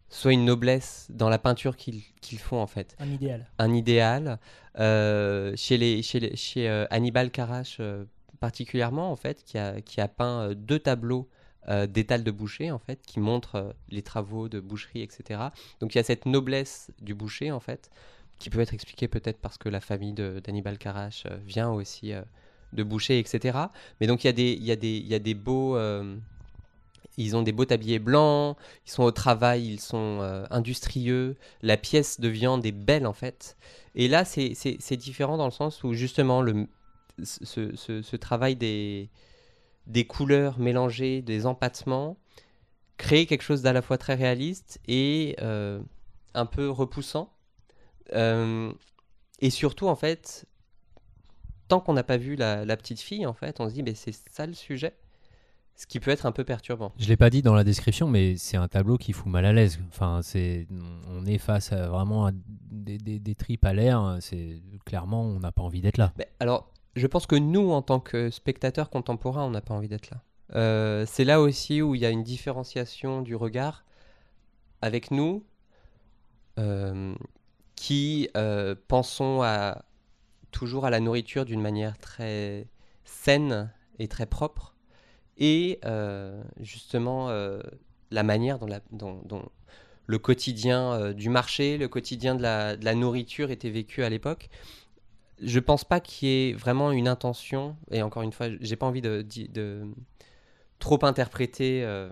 soit une noblesse dans la peinture qu'ils font en fait. Un idéal. un idéal. Euh, chez les, chez, les- chez Hannibal euh, particulièrement, en fait, qui a, qui a peint deux tableaux euh, de boucher, en fait, qui montrent euh, les travaux de boucherie, etc. Donc il y a cette noblesse du boucher, en fait, qui peut être expliquée peut-être parce que la famille d'Hannibal Carache euh, vient aussi euh, de boucher, etc. Mais donc il y a des, il y a des, il y a des beaux... ils ont des beaux tabliers blancs, ils sont au travail, ils sont industrieux, la pièce de viande est belle en fait. Et là, c'est- différent dans le sens où justement le, ce- ce travail des, des couleurs mélangées, des empattements, crée quelque chose d'à la fois très réaliste et euh, un peu repoussant. Euh, et surtout, en fait, tant qu'on n'a pas vu la, la petite fille, en fait, on se dit, mais c'est ça le sujet, ce qui peut être un peu perturbant. Je l'ai pas dit dans la description, mais c'est un tableau qui fout mal à l'aise. Enfin, c'est, on est face à vraiment à des, des- des tripes à l'air. C'est clairement, on n'a pas envie d'être là. Mais alors, je pense que nous, en tant que spectateurs contemporains, on n'a pas envie d'être là. Euh, c'est là aussi où il y a une différenciation du regard avec nous, euh, qui euh, pensons toujours à la nourriture d'une manière très saine et très propre, et justement la manière dont, le quotidien du marché, le quotidien de la, de la nourriture était vécu à l'époque je pense pas qu'il y ait vraiment une intention, et encore une fois, j'ai pas envie de, de- de trop interpréter, euh,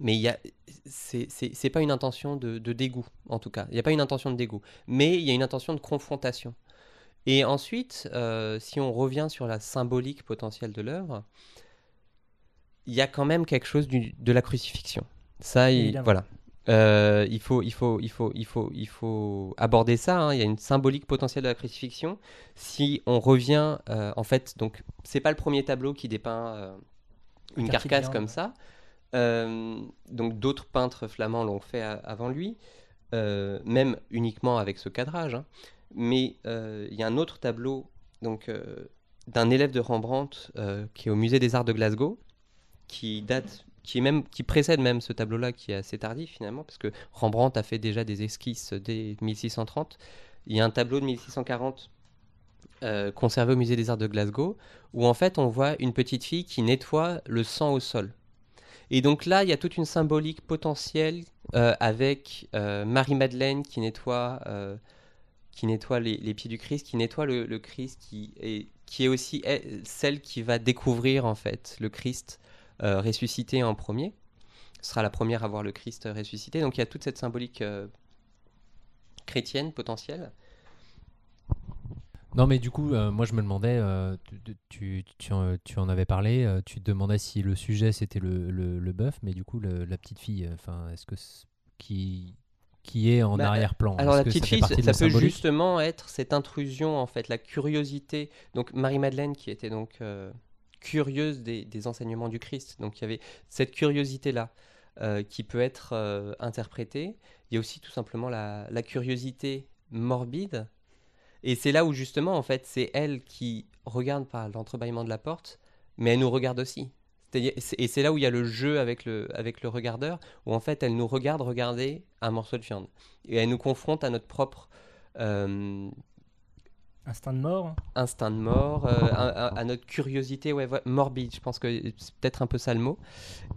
mais il y a, c'est, pas une intention de, de dégoût, en tout cas. Il n'y a pas une intention de dégoût, mais il y a une intention de confrontation. Et ensuite, euh, si on revient sur la symbolique potentielle de l'œuvre, il y a quand même quelque chose du- de la crucifixion. Ça, il- voilà. Euh, il, faut, il, faut, il, faut, il, faut, il faut aborder ça. hein. Il y a une symbolique potentielle de la crucifixion. Si on revient, euh, en fait, donc c'est pas le premier tableau qui dépeint euh, une quartier carcasse comme ça. Donc d'autres peintres flamands l'ont fait a- avant lui, même uniquement avec ce cadrage. hein. Mais il y a un autre tableau donc d'un élève de Rembrandt qui est au musée des Arts de Glasgow, qui date, qui est même, qui précède même ce tableau-là, qui est assez tardif finalement, parce que Rembrandt a fait déjà des esquisses dès 1630. Il y a un tableau de 1640 euh, conservé au musée des Arts de Glasgow, où en fait on voit une petite fille qui nettoie le sang au sol. Et donc là, il y a toute une symbolique potentielle euh, avec euh, Marie-Madeleine qui nettoie, qui nettoie les, pieds du Christ, qui nettoie le, Christ, qui est, qui est aussi elle, celle qui va découvrir en fait le Christ ressuscité en premier. sera la première à voir le Christ ressuscité. Donc il y a toute cette symbolique euh, chrétienne potentielle. Non, mais du coup, euh, moi je me demandais, euh, tu, tu, tu en, tu en avais parlé, euh, tu te demandais si le sujet c'était le, le, le bœuf, mais du coup, le- la petite fille, enfin, est-ce que qui, qui est en Bah, arrière-plan Alors la petite ça fille, ça, la peut justement être cette intrusion en fait, la curiosité. Donc Marie-Madeleine qui était donc euh, curieuse des, enseignements du Christ. Donc il y avait cette curiosité-là euh, qui peut être euh, interprétée. Il y a aussi tout simplement la, curiosité morbide. Et c'est là où justement en fait c'est elle qui regarde par l'entrebâillement de la porte, mais elle nous regarde aussi. Et c'est là où il y a le jeu avec le, avec le regardeur, où en fait elle nous regarde regarder un morceau de viande et elle nous confronte à notre propre euh, Instinct de mort. instinct de mort, euh, à, notre curiosité ouais, ouais, morbide. Je pense que c'est peut-être un peu ça le mot.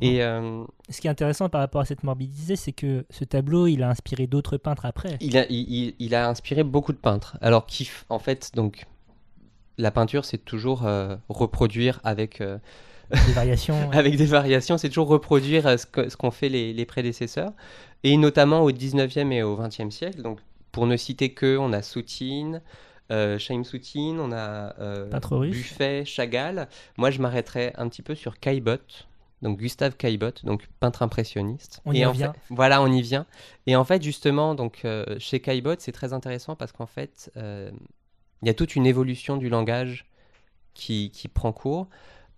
Et euh, Ce qui est intéressant par rapport à cette morbidité, c'est que ce tableau, il a inspiré d'autres peintres après. il, a, il, il- il a inspiré beaucoup de peintres. Alors, qui, en fait, donc, la peinture, c'est toujours euh, reproduire avec, Des variations. avec des variations, c'est toujours reproduire ce qu'ont fait les, les prédécesseurs. Et notamment au 19e et au 20e siècle. Donc, pour ne citer que, on a Soutine, euh, Chaim Soutine, on a euh. Buffet, Chagall. Moi, je m'arrêterais un petit peu sur Caillebotte. Donc Gustave Caillebotte, donc peintre impressionniste. On y et en revient. fait- voilà, on y vient. Et en fait, justement, donc euh, chez Caillebotte, c'est très intéressant parce qu'en fait, euh, il y a toute une évolution du langage qui, qui prend cours.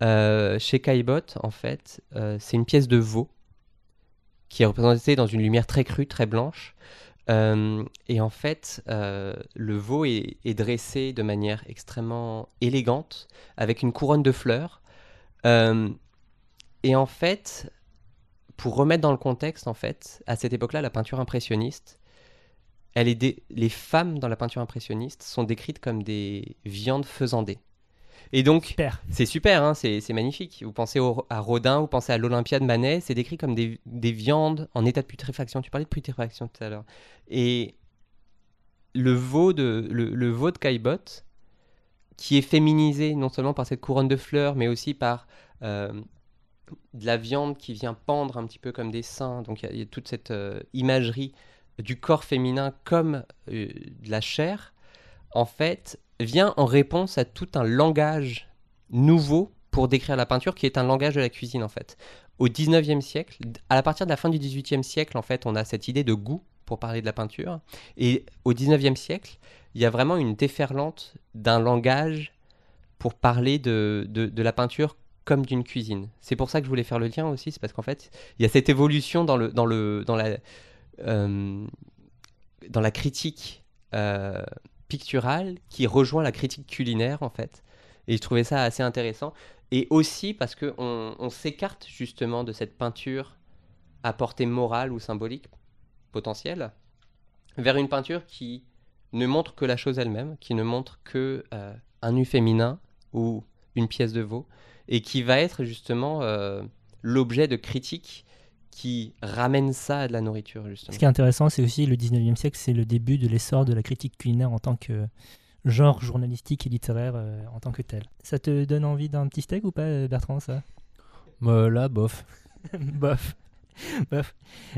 Euh, chez Caillebotte, en fait, euh, c'est une pièce de veau qui est représentée dans une lumière très crue, très blanche. Euh, et en fait, euh, le veau est, dressé de manière extrêmement élégante, avec une couronne de fleurs. Euh, et en fait, pour remettre dans le contexte, en fait, à cette époque-là, la peinture impressionniste, elle est les femmes dans la peinture impressionniste sont décrites comme des viandes faisandées. Et donc, c'est super, hein, c'est magnifique. Vous pensez au- à Rodin, vous pensez à l'Olympia de Manet, c'est décrit comme des, des viandes en état de putréfaction. Tu parlais de putréfaction tout à l'heure. Et le veau de, le, le veau de Caillebotte, qui est féminisé non seulement par cette couronne de fleurs, mais aussi par euh, de la viande qui vient pendre un petit peu comme des seins. Donc il y a- il y, a toute cette euh, imagerie du corps féminin comme euh, de la chair, en fait, vient en réponse à tout un langage nouveau pour décrire la peinture, qui est un langage de la cuisine, en fait. Au 19e siècle, à partir de la fin du 18e siècle, en fait, on a cette idée de goût pour parler de la peinture. Et au 19e siècle, il y a vraiment une déferlante d'un langage pour parler de, de, de la peinture comme d'une cuisine. C'est pour ça que je voulais faire le lien aussi, c'est parce qu'en fait, il y a cette évolution dans, le, dans, le, dans, la, euh, dans la critique euh, picturale qui rejoint la critique culinaire, en fait. Et je trouvais ça assez intéressant. Et aussi parce qu'on on, s'écarte justement de cette peinture à portée morale ou symbolique potentielle vers une peinture qui ne montre que la chose elle-même, qui ne montre que euh, un nu féminin ou une pièce de veau, et qui va être justement euh, l'objet de critiques qui ramènent ça à de la nourriture, justement. Ce qui est intéressant, c'est aussi le 19e siècle, c'est le début de l'essor de la critique culinaire en tant que genre journalistique et littéraire euh, en tant que tel. Ça te donne envie d'un petit steak ou pas, euh, Bertrand, ça? Euh, Là, bof. Bof. Bof.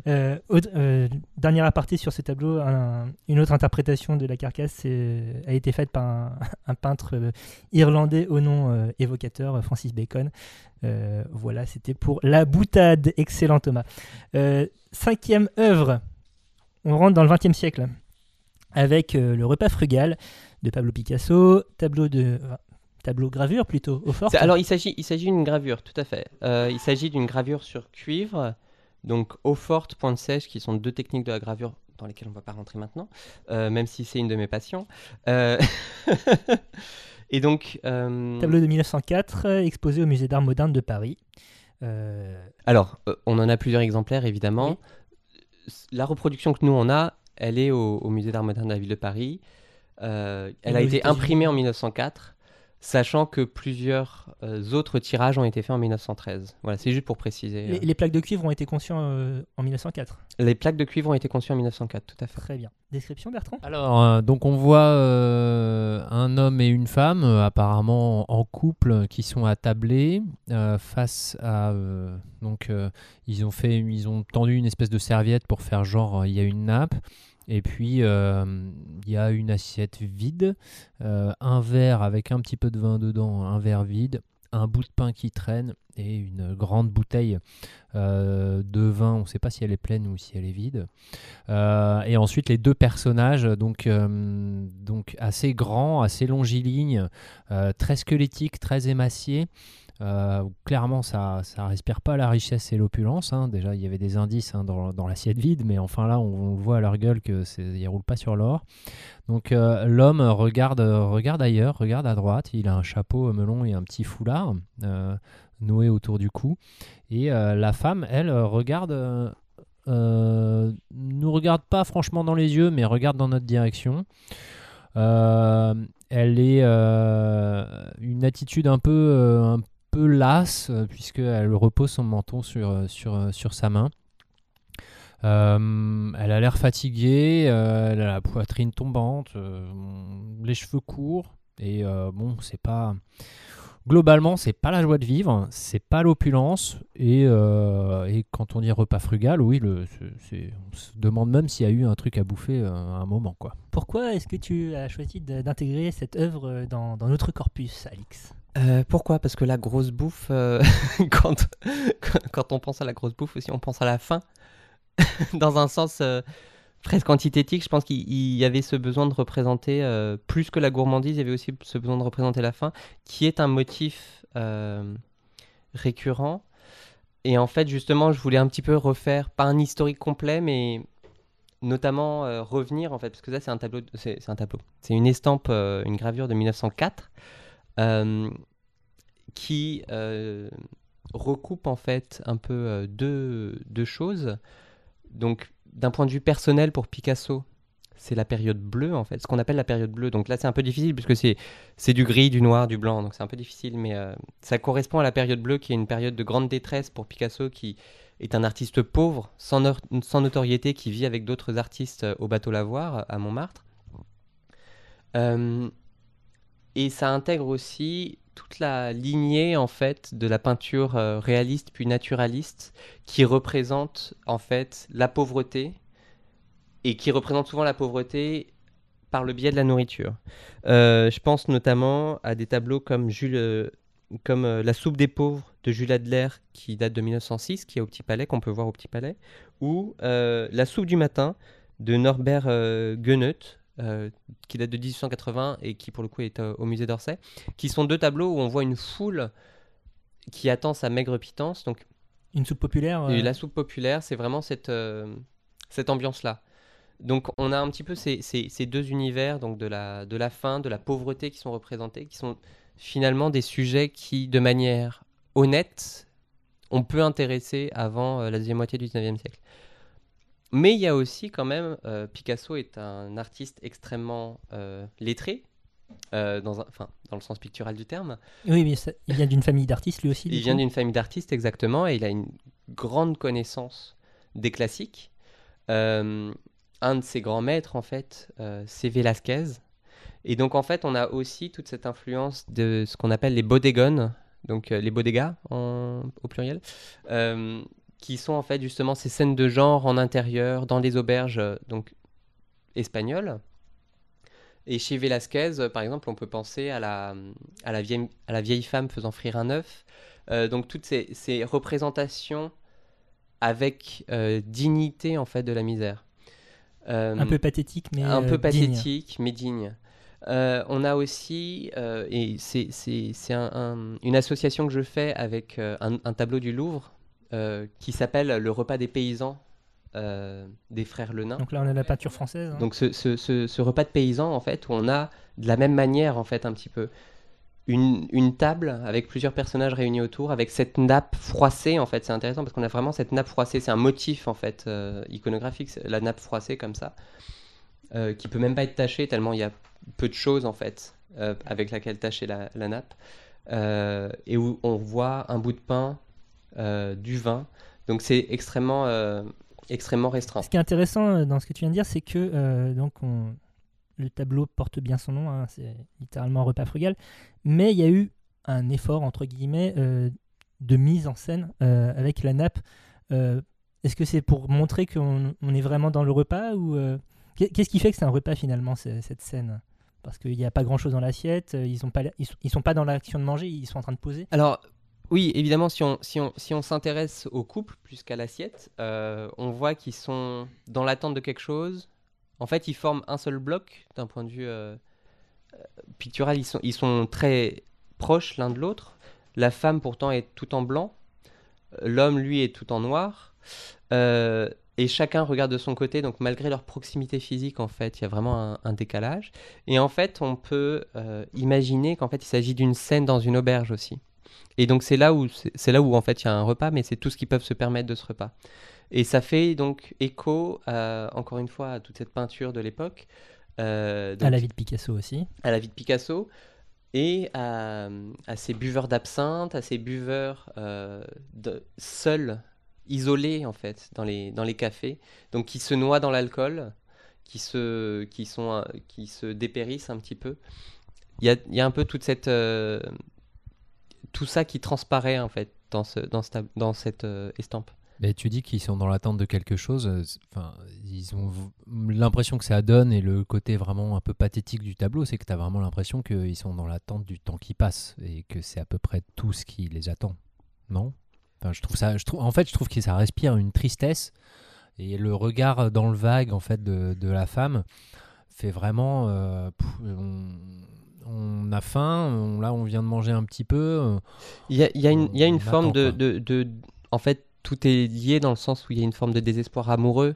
Euh, autre- euh, dernière aparté sur ce tableau, un- une autre interprétation de la carcasse c'est- a été faite par un, peintre euh, irlandais au nom euh, évocateur, euh, Francis Bacon. Euh, voilà, c'était pour la boutade. Excellent Thomas. Euh, cinquième œuvre, on rentre dans le XXe siècle avec euh, le repas frugal de Pablo Picasso, tableau de tableau gravure plutôt au fort. Alors, il s'agit, il s'agit d'une gravure, tout à fait. Euh, il s'agit d'une gravure sur cuivre, donc eau forte, pointe sèche, qui sont deux techniques de la gravure dans lesquelles on ne va pas rentrer maintenant, euh, même si c'est une de mes passions. Euh, Et donc, euh, Tableau de 1904, euh, exposé au Musée d'art moderne de Paris. Alors, on en a plusieurs exemplaires, évidemment. La reproduction que nous, on a, elle est au, au Musée d'art moderne de la ville de Paris. Elle Et a été imprimée en 1904. Sachant que plusieurs euh, autres tirages ont été faits en 1913. Voilà, c'est juste pour préciser. Les, euh. les plaques de cuivre ont été conçues euh, en 1904. Les plaques de cuivre ont été conçues en 1904, tout à fait. Très bien. Description, Bertrand? Alors, euh, donc on voit euh, un homme et une femme, euh, apparemment en couple, qui sont attablés euh, face à. euh, donc, euh, ils ont fait, ils ont tendu une espèce de serviette pour faire genre, euh, il y a une nappe. Et puis, euh, il y a une assiette vide, euh, un verre avec un petit peu de vin dedans, un verre vide, un bout de pain qui traîne et une grande bouteille euh, de vin. On ne sait pas si elle est pleine ou si elle est vide. Et ensuite, les deux personnages, donc, donc assez grands, assez longilignes, très squelettiques, très émaciés. Euh, clairement, ça ça respire pas la richesse et l'opulence. hein. Déjà, il y avait des indices hein, dans, dans l'assiette vide, mais enfin là, on, on voit à leur gueule que ils roulent pas sur l'or. Donc euh, l'homme regarde, regarde ailleurs, regarde à droite. Il a un chapeau melon et un petit foulard euh, noué autour du cou. Et la femme, elle, regarde, nous regarde pas franchement dans les yeux, mais regarde dans notre direction. Elle est une attitude un peu lasse, euh, puisqu'elle repose son menton sur, euh, sur, euh, sur sa main. Elle a l'air fatiguée, elle a la poitrine tombante, les cheveux courts, et bon, c'est pas. Globalement, c'est pas la joie de vivre, c'est pas l'opulence, et, et quand on dit repas frugal, oui, le, on se demande même s'il y a eu un truc à bouffer à un moment, quoi. Pourquoi est-ce que tu as choisi d'intégrer cette œuvre dans, dans notre corpus, Alix? Euh, pourquoi? Parce que la grosse bouffe, euh, quand, on pense à la grosse bouffe aussi, on pense à la faim. Dans un sens euh, presque antithétique, je pense qu'il il y avait ce besoin de représenter, euh, plus que la gourmandise, il y avait aussi ce besoin de représenter la faim, qui est un motif récurrent. Et en fait, justement, je voulais un petit peu refaire, pas un historique complet, mais notamment revenir, en fait, parce que ça, c'est un tableau, c'est un tableau, c'est une estampe, une gravure de 1904. Euh, qui euh, recoupe en fait un peu euh, deux, deux choses. Donc, d'un point de vue personnel pour Picasso, c'est la période bleue en fait, ce qu'on appelle la période bleue. Donc là, c'est un peu difficile puisque c'est du gris, du noir, du blanc, donc c'est un peu difficile, mais ça correspond à la période bleue qui est une période de grande détresse pour Picasso qui est un artiste pauvre, sans, sans notoriété, qui vit avec d'autres artistes au bateau Lavoir à Montmartre. Et ça intègre aussi toute la lignée en fait de la peinture euh, réaliste puis naturaliste qui représente en fait la pauvreté et qui représente souvent la pauvreté par le biais de la nourriture. Euh, je pense notamment à des tableaux comme euh, La soupe des pauvres de Jules Adler qui date de 1906, qui est au Petit Palais, qu'on peut voir au Petit Palais, ou La soupe du matin de Norbert Goeneut, euh, qui date de 1880 et qui pour le coup est euh, au musée d'Orsay, qui sont deux tableaux où on voit une foule qui attend sa maigre pitance. Donc Une soupe populaire euh, et la soupe populaire, c'est vraiment cette, cette ambiance-là. Donc on a un petit peu ces, ces- ces deux univers, donc de la, de la faim, de la pauvreté qui sont représentés, qui sont finalement des sujets qui, de manière honnête, on peut intéresser avant la deuxième moitié du 19e siècle. Mais il y a aussi quand même, euh, Picasso est un artiste extrêmement euh, lettré, euh, dans, un- enfin, dans le sens pictural du terme. Oui, mais ça- il vient d'une famille d'artistes lui aussi. Il vient d'une famille d'artistes, exactement, et il a une grande connaissance des classiques. Un de ses grands maîtres, en fait, c'est Velázquez. Et donc, en fait, on a aussi toute cette influence de ce qu'on appelle les bodegones, donc les bodegas en- au pluriel, qui sont en fait justement ces scènes de genre en intérieur, dans les auberges, euh, donc espagnoles. Et chez Velázquez, euh, par exemple, on peut penser à la, à la, vieille, à la vieille femme faisant frire un œuf. Euh, donc toutes ces, ces représentations avec euh, dignité en fait de la misère. Euh, Un peu pathétique, mais un peu digne. pathétique, mais digne. On a aussi, et c'est un- un- une association que je fais avec un, un tableau du Louvre euh, qui s'appelle Le repas des paysans euh, des frères Lenain. Donc là, on a la peinture française. hein. Donc ce, ce- ce- ce repas de paysans, en fait, où on a de la même manière, en fait, un petit peu, une, une table avec plusieurs personnages réunis autour, avec cette nappe froissée, en fait, c'est intéressant parce qu'on a vraiment cette nappe froissée, c'est un motif, en fait, euh, iconographique, la nappe froissée comme ça, qui peut même pas être tachée tellement il y a peu de choses, en fait. avec laquelle tâcher la, la nappe, et où on voit un bout de pain, du vin. Donc c'est extrêmement, euh, extrêmement restreint. Ce qui est intéressant euh, dans ce que tu viens de dire, c'est que euh, donc on- le tableau porte bien son nom, hein, c'est littéralement un repas frugal, mais il y a eu un effort, entre guillemets, euh, de mise en scène euh, avec la nappe. Euh, Est-ce que c'est pour montrer qu'on on est vraiment dans le repas ou euh, qu'est- qu'est-ce qui fait que c'est un repas finalement, ce- cette scène? Parce qu'il n'y a pas grand-chose dans l'assiette, euh, ils ne pas, ils sont, ils sont pas dans l'action de manger, ils sont en train de poser. Alors, oui, évidemment, si on, si on, si on s'intéresse au couple plus qu'à l'assiette, euh, on voit qu'ils sont dans l'attente de quelque chose. En fait, ils forment un seul bloc d'un point de vue euh, euh, pictural. Ils sont, très proches l'un de l'autre. La femme, pourtant, est tout en blanc. L'homme, lui, est tout en noir. Et chacun regarde de son côté. Donc, malgré leur proximité physique, en fait, il y a vraiment un, décalage. Et en fait, on peut imaginer qu'en fait, il s'agit d'une scène dans une auberge aussi. Et donc c'est là où c'est là où en fait il y a un repas, mais c'est tout ce qu'ils peuvent se permettre de ce repas. Et ça fait donc écho à, encore une fois à toute cette peinture de l'époque, euh, À la vie de Picasso aussi. à la vie de Picasso et à, à ces buveurs d'absinthe, à ces buveurs euh, de- seuls, isolés en fait dans les, dans les cafés, donc qui se noient dans l'alcool, qui se, qui, sont, euh, qui se dépérissent un petit peu. Il y a, il y a un peu toute cette, euh, tout ça qui transparaît en fait dans, ce, dans, cette euh, estampe. Mais tu dis qu'ils sont dans l'attente de quelque chose. euh, Enfin, ils ont l'impression que ça donne et le côté vraiment un peu pathétique du tableau, c'est que tu as vraiment l'impression qu'ils sont dans l'attente du temps qui passe et que c'est à peu près tout ce qui les attend. Non? Enfin, je trouve ça. En fait, je trouve que ça respire une tristesse et le regard dans le vague en fait de, la femme fait vraiment. euh, on a faim. on- là, on vient de manger un petit peu. euh, Il y a, il y a une, il y a On une forme de, quoi. de, de- En fait, tout est lié dans le sens où il y a une forme de désespoir amoureux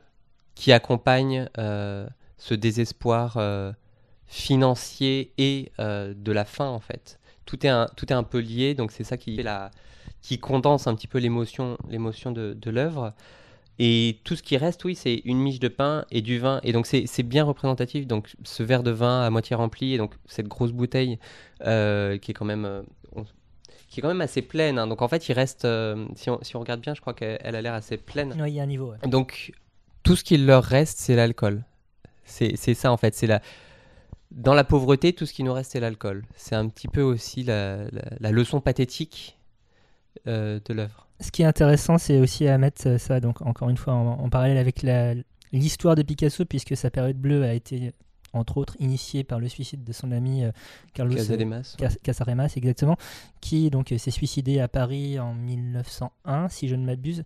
qui accompagne euh, ce désespoir euh, financier et euh, de la faim, en fait. Tout est un, tout est un peu lié, donc c'est ça qui, fait la, qui condense un petit peu l'émotion l'émotion de, de l'œuvre. Et tout ce qui reste, oui, c'est une miche de pain et du vin. Et donc, c'est bien représentatif. Donc, ce verre de vin à moitié rempli, et donc cette grosse bouteille euh, qui est quand même euh, on- qui est quand même assez pleine. hein. Donc en fait, il reste, euh, si, on, si on regarde bien, je crois qu'elle elle a l'air assez pleine. Ouais, il y a un niveau. ouais. Donc tout ce qu'il leur reste, c'est l'alcool. C'est c'est ça en fait. C'est la dans la pauvreté, tout ce qui nous reste, c'est l'alcool. C'est un petit peu aussi la, la- la leçon pathétique euh, de l'œuvre. Ce qui est intéressant, c'est aussi à mettre euh, ça, donc encore une fois, en, en parallèle avec l'histoire de Picasso, puisque sa période bleue a été, entre autres, initiée par le suicide de son ami euh, Carlos. Cas- Casaremas, exactement, qui donc euh, s'est suicidé à Paris en 1901, si je ne m'abuse,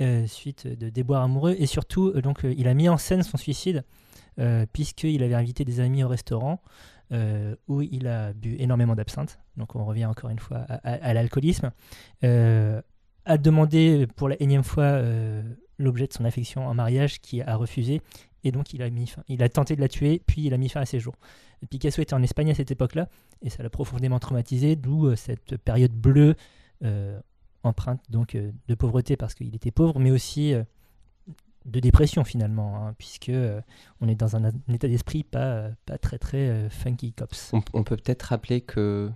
euh, suite de déboires amoureux. Et surtout, euh, donc, euh, il a mis en scène son suicide, euh, puisqu'il avait invité des amis au restaurant. euh, où il a bu énormément d'absinthe, donc on revient encore une fois à, à- à l'alcoolisme, euh, a demandé pour la énième fois euh, l'objet de son affection en mariage qui a refusé, et donc il a, mis fin- il a tenté de la tuer, puis il a mis fin à ses jours. Picasso était en Espagne à cette époque-là, et ça l'a profondément traumatisé, d'où euh, cette période bleue euh, empreinte donc de pauvreté parce qu'il était pauvre, mais aussi de dépression finalement, hein, puisque on est dans un, état d'esprit pas, pas très très euh, funky cops. On peut peut-être rappeler que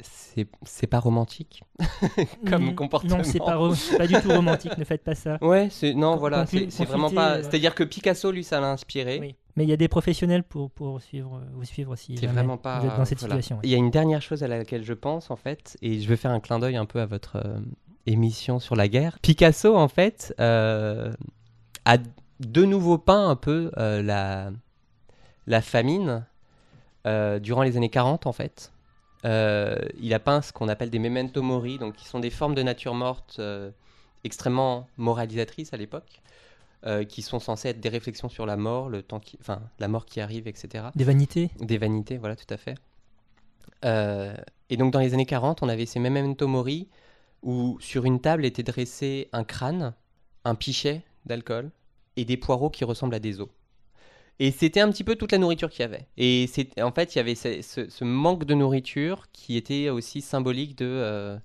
c'est c'est pas romantique comme Mm, comportement. Non, c'est pas, ro- c'est pas du tout romantique, ne faites pas ça. Ouais, c'est non, Con- voilà, c'est c'est vraiment pas. euh, C'est-à-dire que Picasso, lui, ça l'a inspiré. Oui. Mais il y a des professionnels pour, pour suivre, vous suivre si C'est jamais vraiment pas. vous êtes dans cette voilà. situation. ouais. Il y a une dernière chose à laquelle je pense, en fait, et je vais faire un clin d'œil un peu à votre euh, émission sur la guerre. Picasso, en fait, euh, a de nouveau peint un peu euh, la, la famine euh, durant les années 40, en fait. Euh, il a peint ce qu'on appelle des memento mori, donc qui sont des formes de nature morte euh, extrêmement moralisatrices à l'époque, euh, qui sont censées être des réflexions sur la mort, le temps qui, enfin, la mort qui arrive, etc. Des vanités Des vanités, voilà, tout à fait. Et donc, dans les années 40, on avait ces memento mori où sur une table était dressé un crâne, un pichet d'alcool et des poireaux qui ressemblent à des os. Et c'était un petit peu toute la nourriture qu'il y avait. Et c'est, en fait, il y avait ce, manque de nourriture qui était aussi symbolique de, euh,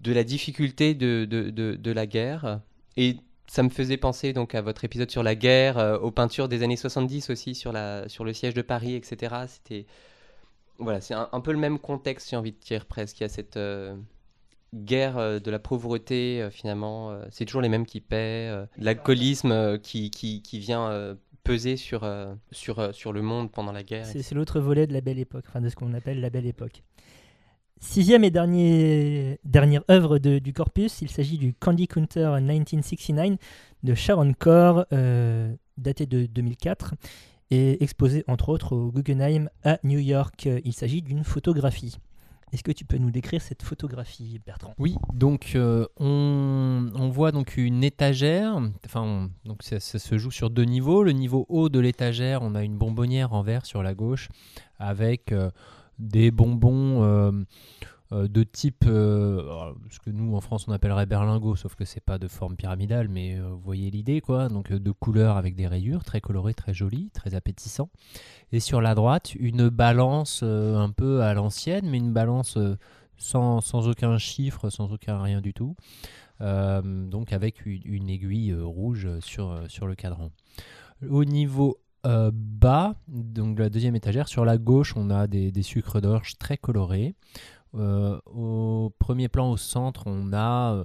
de la difficulté de, de, de- la guerre. Et ça me faisait penser donc à votre épisode sur la guerre, euh, aux peintures des années 70 aussi sur, la, sur le siège de Paris, etc. C'était voilà, c'est un, un peu le même contexte, j'ai envie de dire presque. Il y a cette euh, guerre euh, de la pauvreté, euh, finalement. euh, c'est toujours les mêmes qui paient. l'alcoolisme qui, qui, qui vient peser sur, sur, sur le monde pendant la guerre. C'est l'autre volet de la belle époque, enfin de ce qu'on appelle la belle époque. Sixième et dernier, dernière œuvre de- du corpus, il s'agit du Candy Counter 1969 de Sharon euh, daté de 2004 et exposé entre autres au Guggenheim à New York. Il s'agit d'une photographie. Est-ce que tu peux nous décrire cette photographie, Bertrand? Oui, donc euh, on, voit donc une étagère. Enfin, ça, se joue sur deux niveaux. Le niveau haut de l'étagère, on a une bonbonnière en verre sur la gauche avec euh, des bonbons euh, de type, euh, alors, ce que nous en France on appellerait berlingot, sauf que c'est pas de forme pyramidale, mais euh, vous voyez l'idée quoi. Donc euh, de couleurs avec des rayures, très coloré, très joli, très appétissant. Et sur la droite, une balance euh, un peu à l'ancienne, mais une balance euh, sans, sans aucun chiffre, sans aucun rien du tout. Euh, donc avec une, aiguille euh, rouge sur, euh, sur le cadran. Au niveau euh, bas, donc la deuxième étagère, sur la gauche, on a des sucres d'orge très colorés. Euh, au premier plan, au centre, on a euh,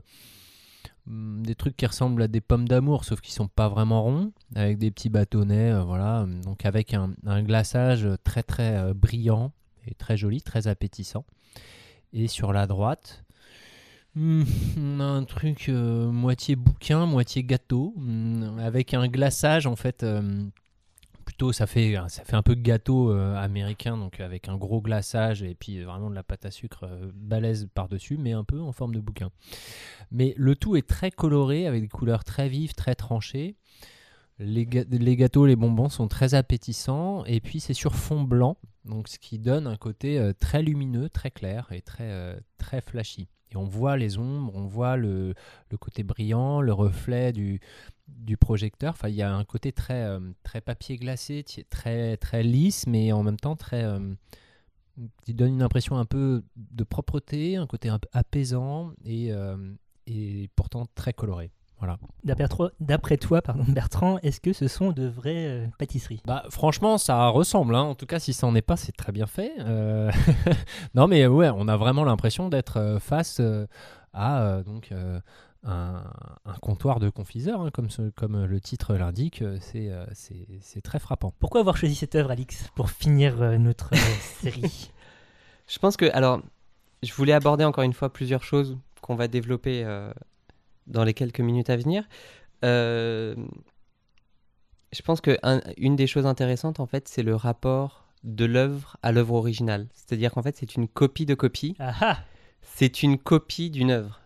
hum, des trucs qui ressemblent à des pommes d'amour, sauf qu'ils sont pas vraiment ronds, avec des petits bâtonnets, euh, voilà, donc avec un, glaçage très très brillant et très joli, très appétissant. Et sur la droite, hmm, on a un truc moitié bouquin, moitié gâteau, hmm, avec un glaçage en fait. Ça fait, un peu gâteau euh, américain, donc avec un gros glaçage et puis vraiment de la pâte à sucre euh, balèze par-dessus, mais un peu en forme de bouquin. Mais le tout est très coloré, avec des couleurs très vives, très tranchées. Les gâteaux, les bonbons sont très appétissants, et puis c'est sur fond blanc, donc ce qui donne un côté euh, très lumineux, très clair et très, euh, très flashy. Et on voit les ombres, on voit le, côté brillant, le reflet du, projecteur. Enfin, il y a un côté très, euh, papier glacé, très, très lisse, mais en même temps euh, qui donne une impression un peu de propreté, un côté un peu apaisant et, euh, et pourtant très coloré. Voilà. D'après toi, pardon, Bertrand, est-ce que ce sont de vraies euh, pâtisseries? Bah, franchement, ça ressemble. hein. En tout cas, si ça n'en est pas, c'est très bien fait. Euh, non, mais ouais, on a vraiment l'impression d'être euh, face euh, à donc un, un comptoir de confiseur, hein, comme, ce- comme le titre l'indique. C'est très frappant. Pourquoi avoir choisi cette œuvre, Alix, pour finir notre série? Je pense que, alors, je voulais aborder encore une fois plusieurs choses qu'on va développer euh, dans les quelques minutes à venir. Euh, je pense que un- une des choses intéressantes, en fait, c'est le rapport de l'œuvre à l'œuvre originale. C'est-à-dire qu'en fait, c'est une copie de copie. C'est une copie d'une œuvre.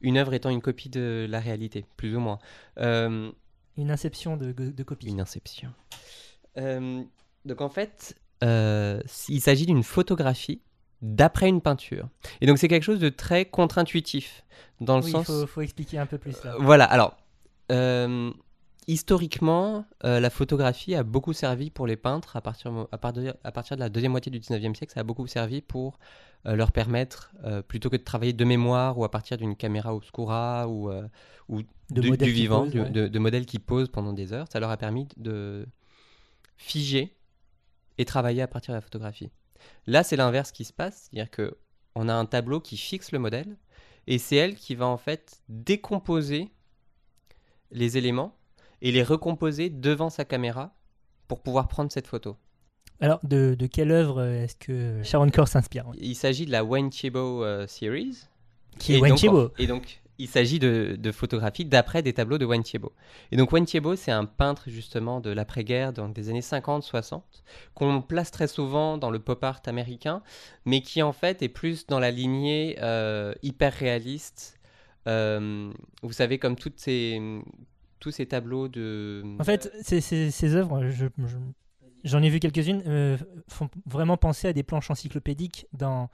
Une œuvre étant une copie de la réalité, plus ou moins. Euh, Une inception de, de copie. une inception. Euh, donc en fait, il s'agit d'une photographie d'après une peinture. Et donc c'est quelque chose de très contre-intuitif, dans le Oui, il sens... faut, faut expliquer un peu plus là. Voilà, alors, euh, historiquement, euh, la photographie a beaucoup servi pour les peintres à partir, mo- à, part de, à partir de la deuxième moitié du 19e siècle, ça a beaucoup servi pour euh, leur permettre, plutôt que de travailler de mémoire ou à partir d'une caméra obscura ou, ou De du, vivant, posent, du- ouais. de, de modèles qui posent pendant des heures, ça leur a permis de figer et travailler à partir de la photographie. Là, c'est l'inverse qui se passe, c'est-à-dire que on a un tableau qui fixe le modèle et c'est elle qui va en fait décomposer les éléments et les recomposer devant sa caméra pour pouvoir prendre cette photo. Alors, de, de quelle œuvre est-ce que Sharon Core s'inspire? Il s'agit de la Wayne Chibo euh, series. Qui est Et Wayne Et donc, il s'agit de, photographies d'après des tableaux de Wayne Thiebaud. Et donc, Wayne Thiebaud, c'est un peintre justement de l'après-guerre, donc des années 50-60, qu'on place très souvent dans le pop art américain, mais qui en fait est plus dans la lignée euh, hyper réaliste. Euh, vous savez, comme toutes ces, tous ces tableaux de. En fait, ces, œuvres, je- je- j'en ai vu quelques-unes, euh, font vraiment penser à des planches encyclopédiques dans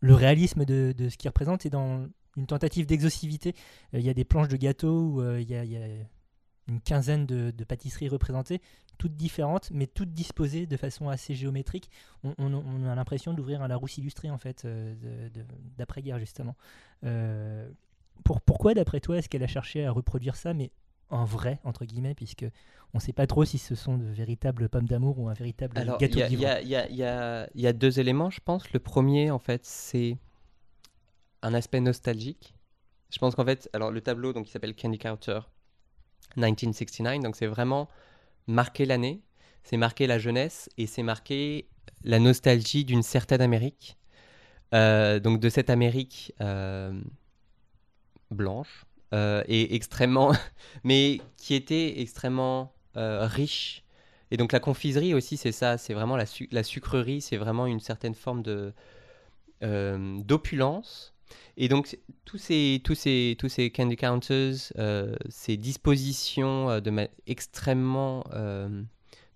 le réalisme de, de ce qu'ils représentent et dans une tentative d'exhaustivité. Euh, Il y a des planches de gâteaux où euh, il y, a- il y a une quinzaine de, de pâtisseries représentées, toutes différentes, mais toutes disposées de façon assez géométrique. On, on- on a l'impression d'ouvrir un Larousse illustré, en fait, euh, d'après-guerre, justement. Euh, pour, pourquoi, d'après toi, est-ce qu'elle a cherché à reproduire ça, mais en vrai, entre guillemets, puisque on ne sait pas trop si ce sont de véritables pommes d'amour ou un véritable Alors, gâteau y y y il y a deux éléments, je pense. Le premier, en fait, c'est un aspect nostalgique. Je pense qu'en fait, alors le tableau, donc, il s'appelle Candy Counter 1969, donc c'est vraiment marquer l'année, c'est marquer la jeunesse et c'est marquer la nostalgie d'une certaine Amérique. Euh, donc de cette Amérique euh, blanche euh, et extrêmement, mais qui était extrêmement riche. Et donc la confiserie aussi, c'est ça, c'est vraiment la, su- la sucrerie, c'est vraiment une certaine forme de d'opulence. Et donc tous ces tous ces tous ces candy counters, euh, ces dispositions euh, de ma- extrêmement euh,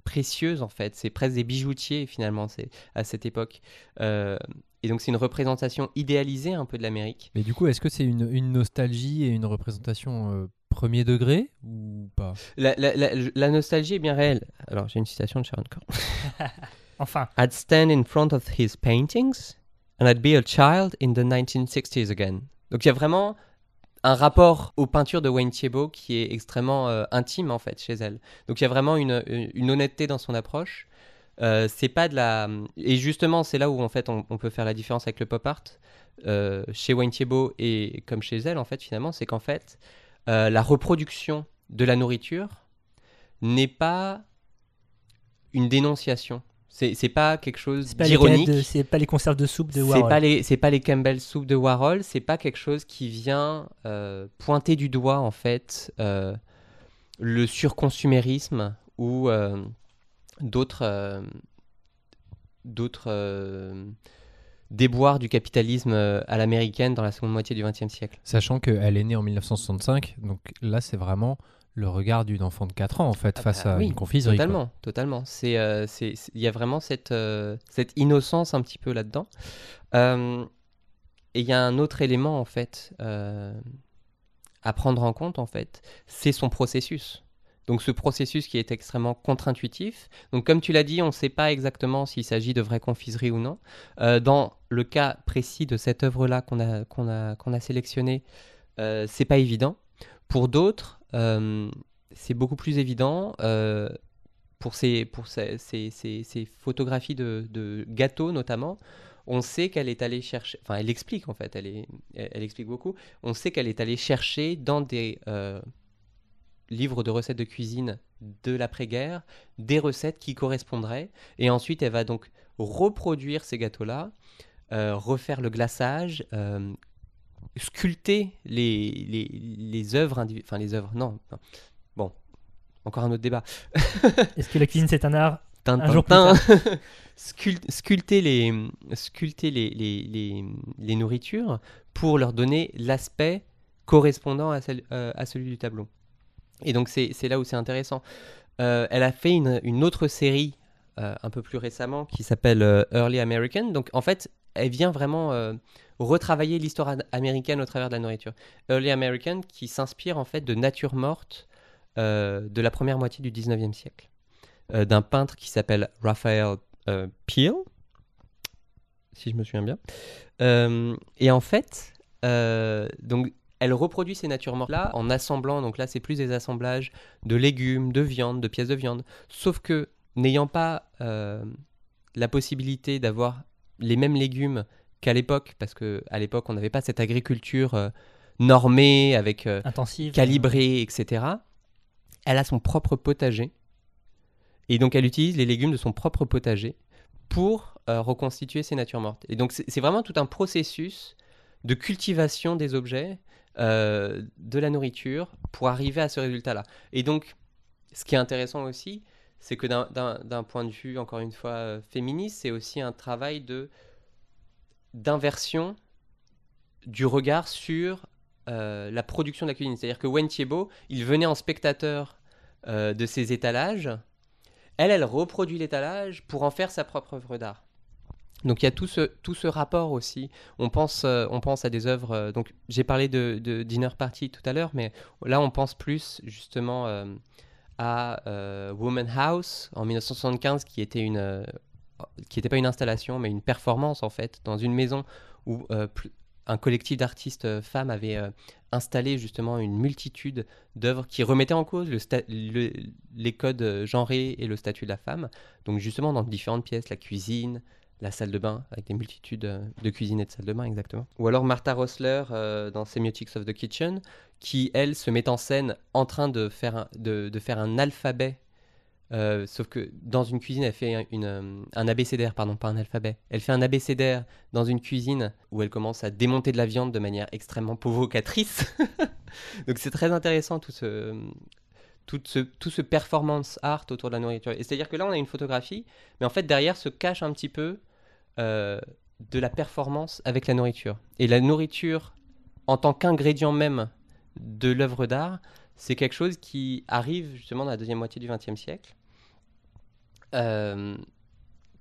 précieuses en fait, c'est presque des bijoutiers finalement, c'est à cette époque. Euh, et donc c'est une représentation idéalisée un peu de l'Amérique. Mais du coup, est-ce que c'est une, une nostalgie et une représentation euh, premier degré ou pas? La, la- la- la nostalgie est bien réelle. Alors j'ai une citation de Sharon Corr. Enfin, I'd stand in front of his paintings and I'd be a child in the 1960s again. Donc il y a vraiment un rapport aux peintures de Wayne Thiebaud qui est extrêmement euh, intime en fait chez elle. Donc il y a vraiment une, une honnêteté dans son approche. Euh, c'est pas de la et justement c'est là où en fait on, peut faire la différence avec le pop art euh, chez Wayne Thiebaud et comme chez elle en fait finalement c'est qu'en fait euh, la reproduction de la nourriture n'est pas une dénonciation. C'est c'est pas quelque chose c'est pas, les d'ironique. c'est pas les conserves de soupe de C'est Warhol. pas les c'est pas les Campbell soup de Warhol, c'est pas quelque chose qui vient euh, pointer du doigt en fait euh, le surconsumérisme ou euh, d'autres euh, d'autres euh, déboires du capitalisme à l'américaine dans la seconde moitié du XXe siècle. Sachant qu'elle est née en 1965, donc là, c'est vraiment le regard d'une enfant de 4 ans, en fait, Ah face bah à oui, une confiserie. quoi. Totalement, totalement. C'est, euh, c'est, c'est- il y a vraiment cette, euh, cette innocence un petit peu là-dedans. Euh, et il y a un autre élément en fait à prendre en compte en fait, c'est son processus. Donc ce processus qui est extrêmement contre-intuitif. Donc comme tu l'as dit, on ne sait pas exactement s'il s'agit de vraie confiserie ou non. Dans le cas précis de cette œuvre-là qu'on a, qu'on a, qu'on a sélectionnée, c'est pas évident. Pour d'autres, c'est beaucoup plus évident. euh, pour ces, photographies de, gâteaux notamment, on sait qu'elle est allée chercher, enfin elle explique en fait, elle, explique beaucoup, on sait qu'elle est allée chercher dans des euh, livres de recettes de cuisine de l'après-guerre des recettes qui correspondraient, et ensuite elle va donc reproduire ces gâteaux-là, euh, refaire le glaçage, euh, sculpter les, les, les œuvres, individu- enfin les œuvres, non, non. bon, encore un autre débat. Est-ce que la cuisine c'est un art? Tin, Un jour plus sculpter les, sculpter les, les, les, les nourritures pour leur donner l'aspect correspondant à, celle- euh, à celui du tableau. Et donc c'est c'est là où c'est intéressant. Euh, elle a fait une, une autre série euh, un peu plus récemment qui s'appelle Early American. Donc en fait, elle vient vraiment retravailler l'histoire américaine au travers de la nourriture. Early American qui s'inspire en fait de nature morte euh, de la première moitié du 19e siècle euh, d'un peintre qui s'appelle Raphael euh, Peale, si je me souviens bien. Euh, et en fait, donc, elle reproduit ces natures mortes là en assemblant, donc là c'est plus des assemblages de légumes, de viande, de pièces de viande, sauf que n'ayant pas la possibilité d'avoir les mêmes légumes qu'à l'époque, parce qu'à l'époque on n'avait pas cette agriculture euh, normée avec euh, intensive calibrée, etc. Elle a son propre potager. Et donc, elle utilise les légumes de son propre potager pour euh, reconstituer ses natures mortes. Et donc, c'est vraiment tout un processus de cultivation des objets, de la nourriture, pour arriver à ce résultat-là. Et donc, ce qui est intéressant aussi, c'est que d'un- point de vue, encore une fois, féministe, c'est aussi un travail de d'inversion du regard sur euh, la production de la cuisine. C'est-à-dire que Wen Thiebaud, il venait en spectateur euh, de ces étalages. Elle, elle reproduit l'étalage pour en faire sa propre œuvre d'art. Donc il y a tout ce, tout ce rapport aussi. On pense, euh, on pense à des œuvres. donc j'ai parlé de, Dinner Party tout à l'heure, mais là on pense plus justement à Woman House en 1975, qui était une, qui n'était pas une installation, mais une performance en fait dans une maison où euh, un collectif d'artistes euh, femmes avait euh, installé justement une multitude d'œuvres qui remettaient en cause les codes genrés et le statut de la femme. Donc justement dans différentes pièces, la cuisine, la salle de bain, avec des multitudes de cuisines et de salles de bain exactement. Ou alors Martha Rosler dans Semiotics of the Kitchen, qui elle se met en scène en train de faire de faire un alphabet. Euh, sauf que dans une cuisine, elle fait un- une, euh, abécédaire, pardon, pas un alphabet. Elle fait un abécédaire dans une cuisine où elle commence à démonter de la viande de manière extrêmement provocatrice. Donc c'est très intéressant tout ce, tout ce, tout ce performance art autour de la nourriture. Et c'est-à-dire que là, on a une photographie, mais en fait, derrière se cache un petit peu euh, de la performance avec la nourriture. Et la nourriture, en tant qu'ingrédient même de l'œuvre d'art, c'est quelque chose qui arrive justement dans la deuxième moitié du XXe siècle, euh,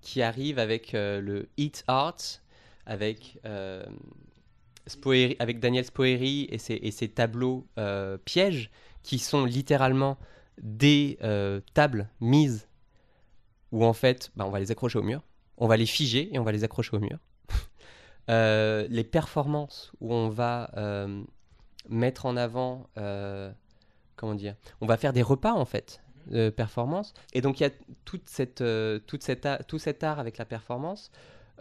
qui arrive avec euh, le Eat Art, avec, euh, Spoeri- avec Daniel Spoeri et ses, tableaux pièges, qui sont littéralement des tables mises où en fait bah, on va les accrocher au mur, on va les figer et on va les accrocher au mur. Les performances où on va mettre en avant, comment dire, on va faire des repas en fait de performance. Et donc il y a toute cette, euh, toute cette tout cet art avec la performance.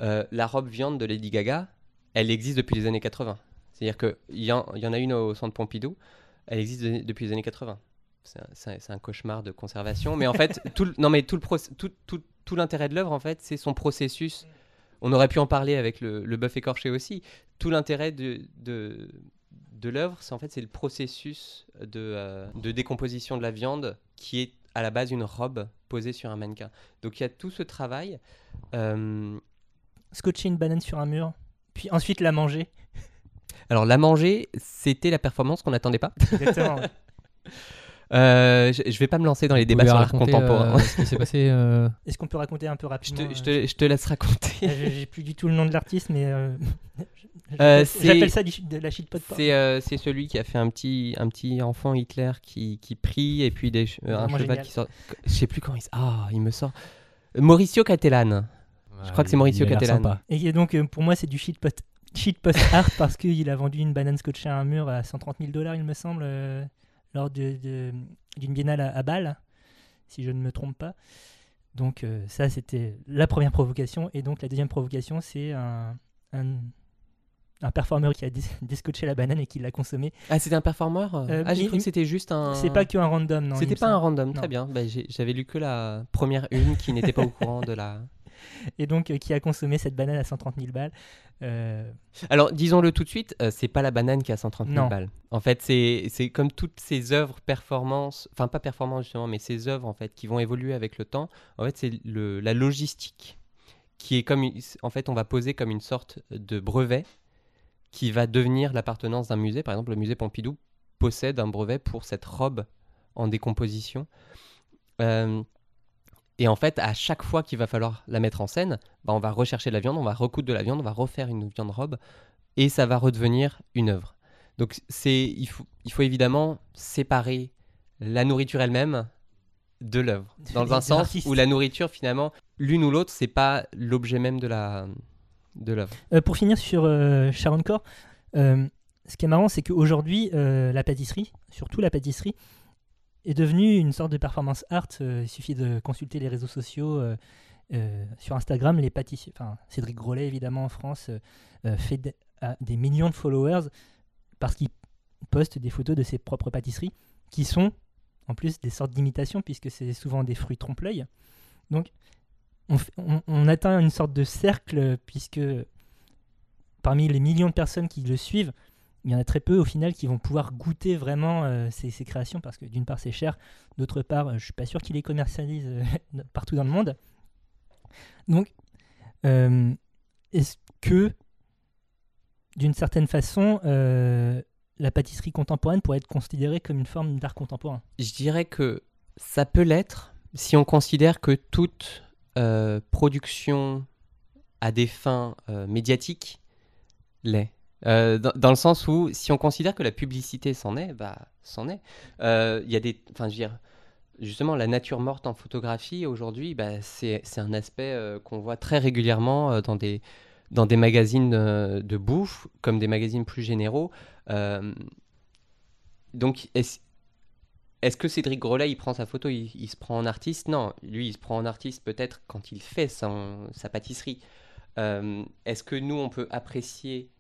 Euh, la robe viande de Lady Gaga, elle existe depuis les années 80. C'est-à-dire qu'il y, en- y en a une au centre Pompidou, elle existe de- depuis les années 80. C'est un, cauchemar de conservation. Mais en fait, tout, le- non, mais tout, proc- tout, tout, tout l'intérêt de l'œuvre, en fait, c'est son processus. On aurait pu en parler avec le, le bœuf écorché aussi. Tout l'intérêt de, de, de l'œuvre, c'est en fait c'est le processus de, euh, de décomposition de la viande qui est à la base une robe posée sur un mannequin. Donc il y a tout ce travail. euh, Scotcher une banane sur un mur, puis ensuite la manger. Alors la manger, c'était la performance qu'on n'attendait pas. Exactement. Euh, je, je vais pas me lancer dans les débats sur l'art raconter, contemporain. euh, ce qui s'est passé. euh, Est-ce qu'on peut raconter un peu Je rapidement te, je, euh, te, je te laisse raconter. euh, j'ai- J'ai plus du tout le nom de l'artiste, mais euh, Euh, c'est- j'appelle ça du- de la shitpot. porn. C'est euh, c'est celui qui a fait un petit, un petit enfant Hitler qui, qui prie et puis des, che- euh, un Vraiment cheval génial. qui sort. Je sais plus comment il Ah, il me sort. Mauricio Catalan. Je crois que c'est il- Mauricio il a l'air Catalan. sympa. Et donc, euh, pour moi, c'est du shitpot, shitpost art parce qu'il a vendu une banane scotchée à un mur à 130 000 dollars, il me semble, euh, lors de- de- d'une biennale à, à Bâle, si je ne me trompe pas. Donc, euh, ça, c'était la première provocation. Et donc, la deuxième provocation, c'est un, un, un performeur qui a déscotché la banane et qui l'a consommée. Ah, c'était un performeur? Euh, Ah, j'ai cru que c'était juste un. C'est pas qu'un random, non. C'était pas un random, Non. très bien. Bah, J'avais lu que la première une qui n'était pas au courant de la. Et donc, euh, qui a consommé cette banane à 130 000 balles. Euh, Alors, disons-le tout de suite, euh, c'est pas la banane qui a 130 000 Non. balles. En fait, c'est comme toutes ces œuvres performances, enfin pas performances justement, mais ces œuvres en fait qui vont évoluer avec le temps. En fait, c'est la logistique qui est comme, en fait, on va poser comme une sorte de brevet qui va devenir l'appartenance d'un musée. Par exemple, le musée Pompidou possède un brevet pour cette robe en décomposition. Euh, et en fait, à chaque fois qu'il va falloir la mettre en scène, bah, on va rechercher de la viande, on va recoudre de la viande, on va refaire une viande robe, et ça va redevenir une œuvre. Donc c'est, il faut, il faut évidemment séparer la nourriture elle-même de l'œuvre, dans un sens où la nourriture finalement, l'une ou l'autre, c'est pas l'objet même de la de l'œuvre. Euh, pour finir sur euh, Sharon Core, euh, ce qui est marrant, c'est qu'aujourd'hui, la pâtisserie, surtout la pâtisserie, est devenue une sorte de performance art. Euh, il suffit de consulter les réseaux sociaux. euh, euh, sur Instagram, les pâtissiers, enfin Cédric Grolet évidemment en France, fait des, millions de followers parce qu'il poste des photos de ses propres pâtisseries qui sont en plus des sortes d'imitations puisque c'est souvent des fruits trompe-l'œil. Donc on atteint une sorte de cercle puisque parmi les millions de personnes qui le suivent, il y en a très peu au final qui vont pouvoir goûter vraiment euh, ces, créations parce que d'une part c'est cher, d'autre part euh, je suis pas sûr qu'ils les commercialisent euh, partout dans le monde. Donc euh, est-ce que d'une certaine façon la pâtisserie contemporaine pourrait être considérée comme une forme d'art contemporain? Je dirais que ça peut l'être si on considère que toute production à des fins médiatiques l'est. Euh, dans, le sens où, si on considère que la publicité s'en est, bah, s'en est. Euh, Il y a des. Enfin, dire, justement, la nature morte en photographie aujourd'hui, bah, c'est un aspect euh, qu'on voit très régulièrement euh, dans des, dans des magazines euh, de bouffe, comme des magazines plus généraux. Euh, donc, est-ce que Cédric Grolet, il prend sa photo, il, se prend en artiste? Non, lui, il se prend en artiste peut-être quand il fait son- sa pâtisserie. Euh, est-ce que nous, on peut apprécier euh,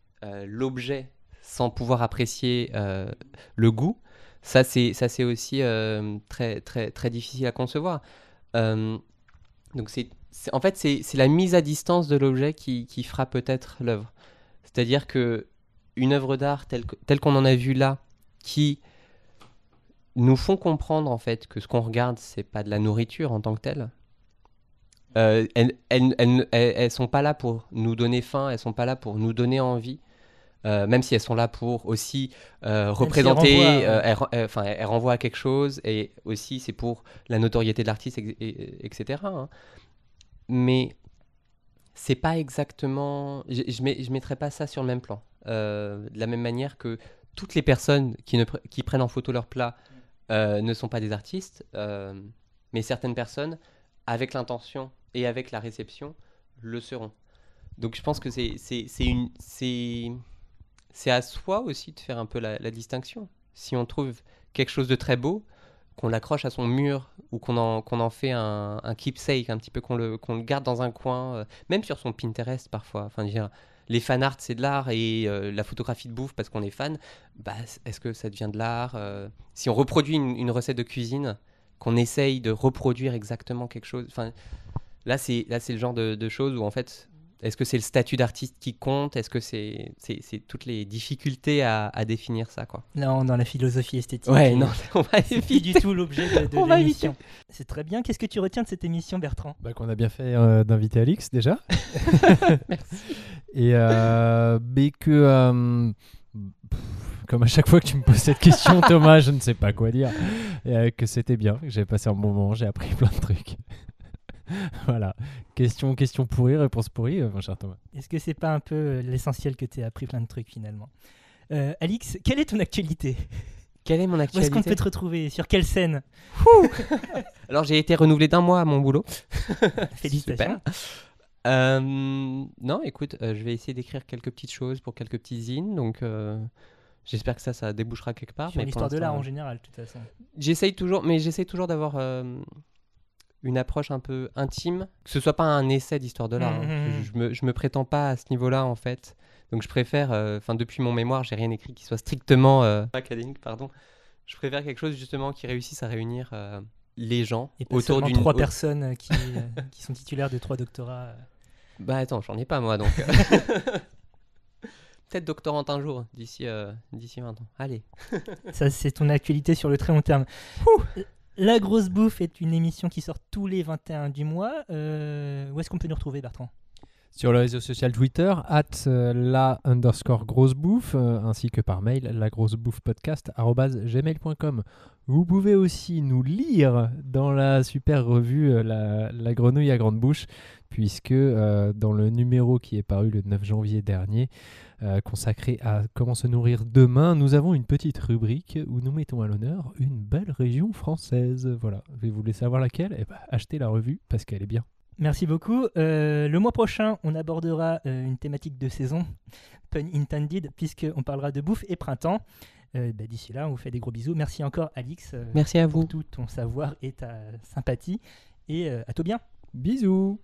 l'objet sans pouvoir apprécier euh, le goût Ça, c'est ça, c'est aussi euh, très, très, très difficile à concevoir. Euh, donc, c'est, en fait, c'est la mise à distance de l'objet qui, qui fera peut-être l'œuvre. C'est-à-dire que une œuvre d'art telle, telle qu'on en a vu là, qui nous font comprendre en fait que ce qu'on regarde, c'est pas de la nourriture en tant que telle. Euh, elles, elles, elles- elles sont pas là pour nous donner faim, elles sont pas là pour nous donner envie, euh, même si elles sont là pour aussi euh, représenter, ouais. euh, elles, renvoient à quelque chose, et aussi c'est pour la notoriété de l'artiste, ex- et- et- etc. hein. Mais c'est pas exactement. Je, je, mets- je mettrais pas ça sur le même plan. De la même manière que toutes les personnes qui, ne, qui prennent en photo leur plat ne sont pas des artistes, mais certaines personnes, avec l'intention et avec la réception, le seront. Donc je pense que c'est une c'est à soi aussi de faire un peu la, distinction. Si on trouve quelque chose de très beau, qu'on l'accroche à son mur ou qu'on en, fait un, keepsake, un petit peu qu'on le, garde dans un coin, euh, même sur son Pinterest parfois. Enfin, dire, les fan art c'est de l'art et euh, la photographie de bouffe parce qu'on est fan, bah, est-ce que ça devient de l'art Euh, Si on reproduit une, une recette de cuisine, qu'on essaye de reproduire exactement quelque chose, enfin, là c'est là c'est le genre de, de choses où en fait, est-ce que c'est le statut d'artiste qui compte? Est-ce que c'est toutes les difficultés à, à définir ça quoi? Là, on est dans la philosophie esthétique. Ouais, non, on va C'est plus du éviter. tout l'objet de, l'émission. C'est très bien. Qu'est-ce que tu retiens de cette émission, Bertrand? Bah, qu'on a bien fait euh, d'inviter Alix déjà. Et euh, mais que euh, pff, comme à chaque fois que tu me poses cette question, Thomas, je ne sais pas quoi dire. Et, euh, que c'était bien, que j'ai passé un bon moment, j'ai appris plein de trucs. voilà. Question, question pourrie, réponse pourrie, euh, mon cher Thomas. Est-ce que c'est pas un peu euh, l'essentiel que tu as appris plein de trucs finalement? Euh, Alix, quelle est ton actualité? Quelle est mon Où est-ce actualité? qu'on peut te retrouver? Sur quelle scène? Alors j'ai été renouvelé d'un mois à mon boulot. Félicitations. Super. Euh, non, écoute, euh, je vais essayer d'écrire quelques petites choses pour quelques petits zines, donc euh, j'espère que ça, ça débouchera quelque part. Sur l'histoire de l'art en général, de toute façon. J'essaye toujours, mais j'essaye toujours d'avoir euh, une approche un peu intime, que ce soit pas un essai d'histoire de l'art. hein. Mhm. Je, je me, je me prétends pas à ce niveau-là en fait, donc je préfère, euh, enfin depuis mon mémoire, j'ai rien écrit qui soit strictement euh, académique, pardon. Je préfère quelque chose justement qui réussisse à réunir euh, les gens Et pas autour d'une trois personnes qui, qui sont titulaires de trois doctorats. Bah attends, j'en ai pas moi donc. Peut-être doctorante un jour, d'ici d'ici 20 ans. Allez. Ça, c'est ton actualité sur le très long terme. La Grosse Bouffe est une émission qui sort tous les 21 du mois. Euh, où est-ce qu'on peut nous retrouver, Bertrand? Sur le réseau social Twitter, at euh, la underscore grosse bouffe, euh, ainsi que par mail, la grosse bouffe podcast. Vous pouvez aussi nous lire dans la super revue euh, la, grenouille à grande bouche, puisque euh, dans le numéro qui est paru le 9 janvier dernier, euh, consacré à comment se nourrir demain, nous avons une petite rubrique où nous mettons à l'honneur une belle région française. Voilà, vous voulez savoir laquelle? Eh ben, achetez la revue parce qu'elle est bien. Merci beaucoup. Le mois prochain, on abordera une thématique de saison, pun intended, puisqu'on parlera de bouffe et printemps. Euh, bah, D'ici là, on vous fait des gros bisous. Merci encore, Alix, euh, Merci à pour vous. tout ton savoir et ta sympathie. Et euh, à tout bien. Bisous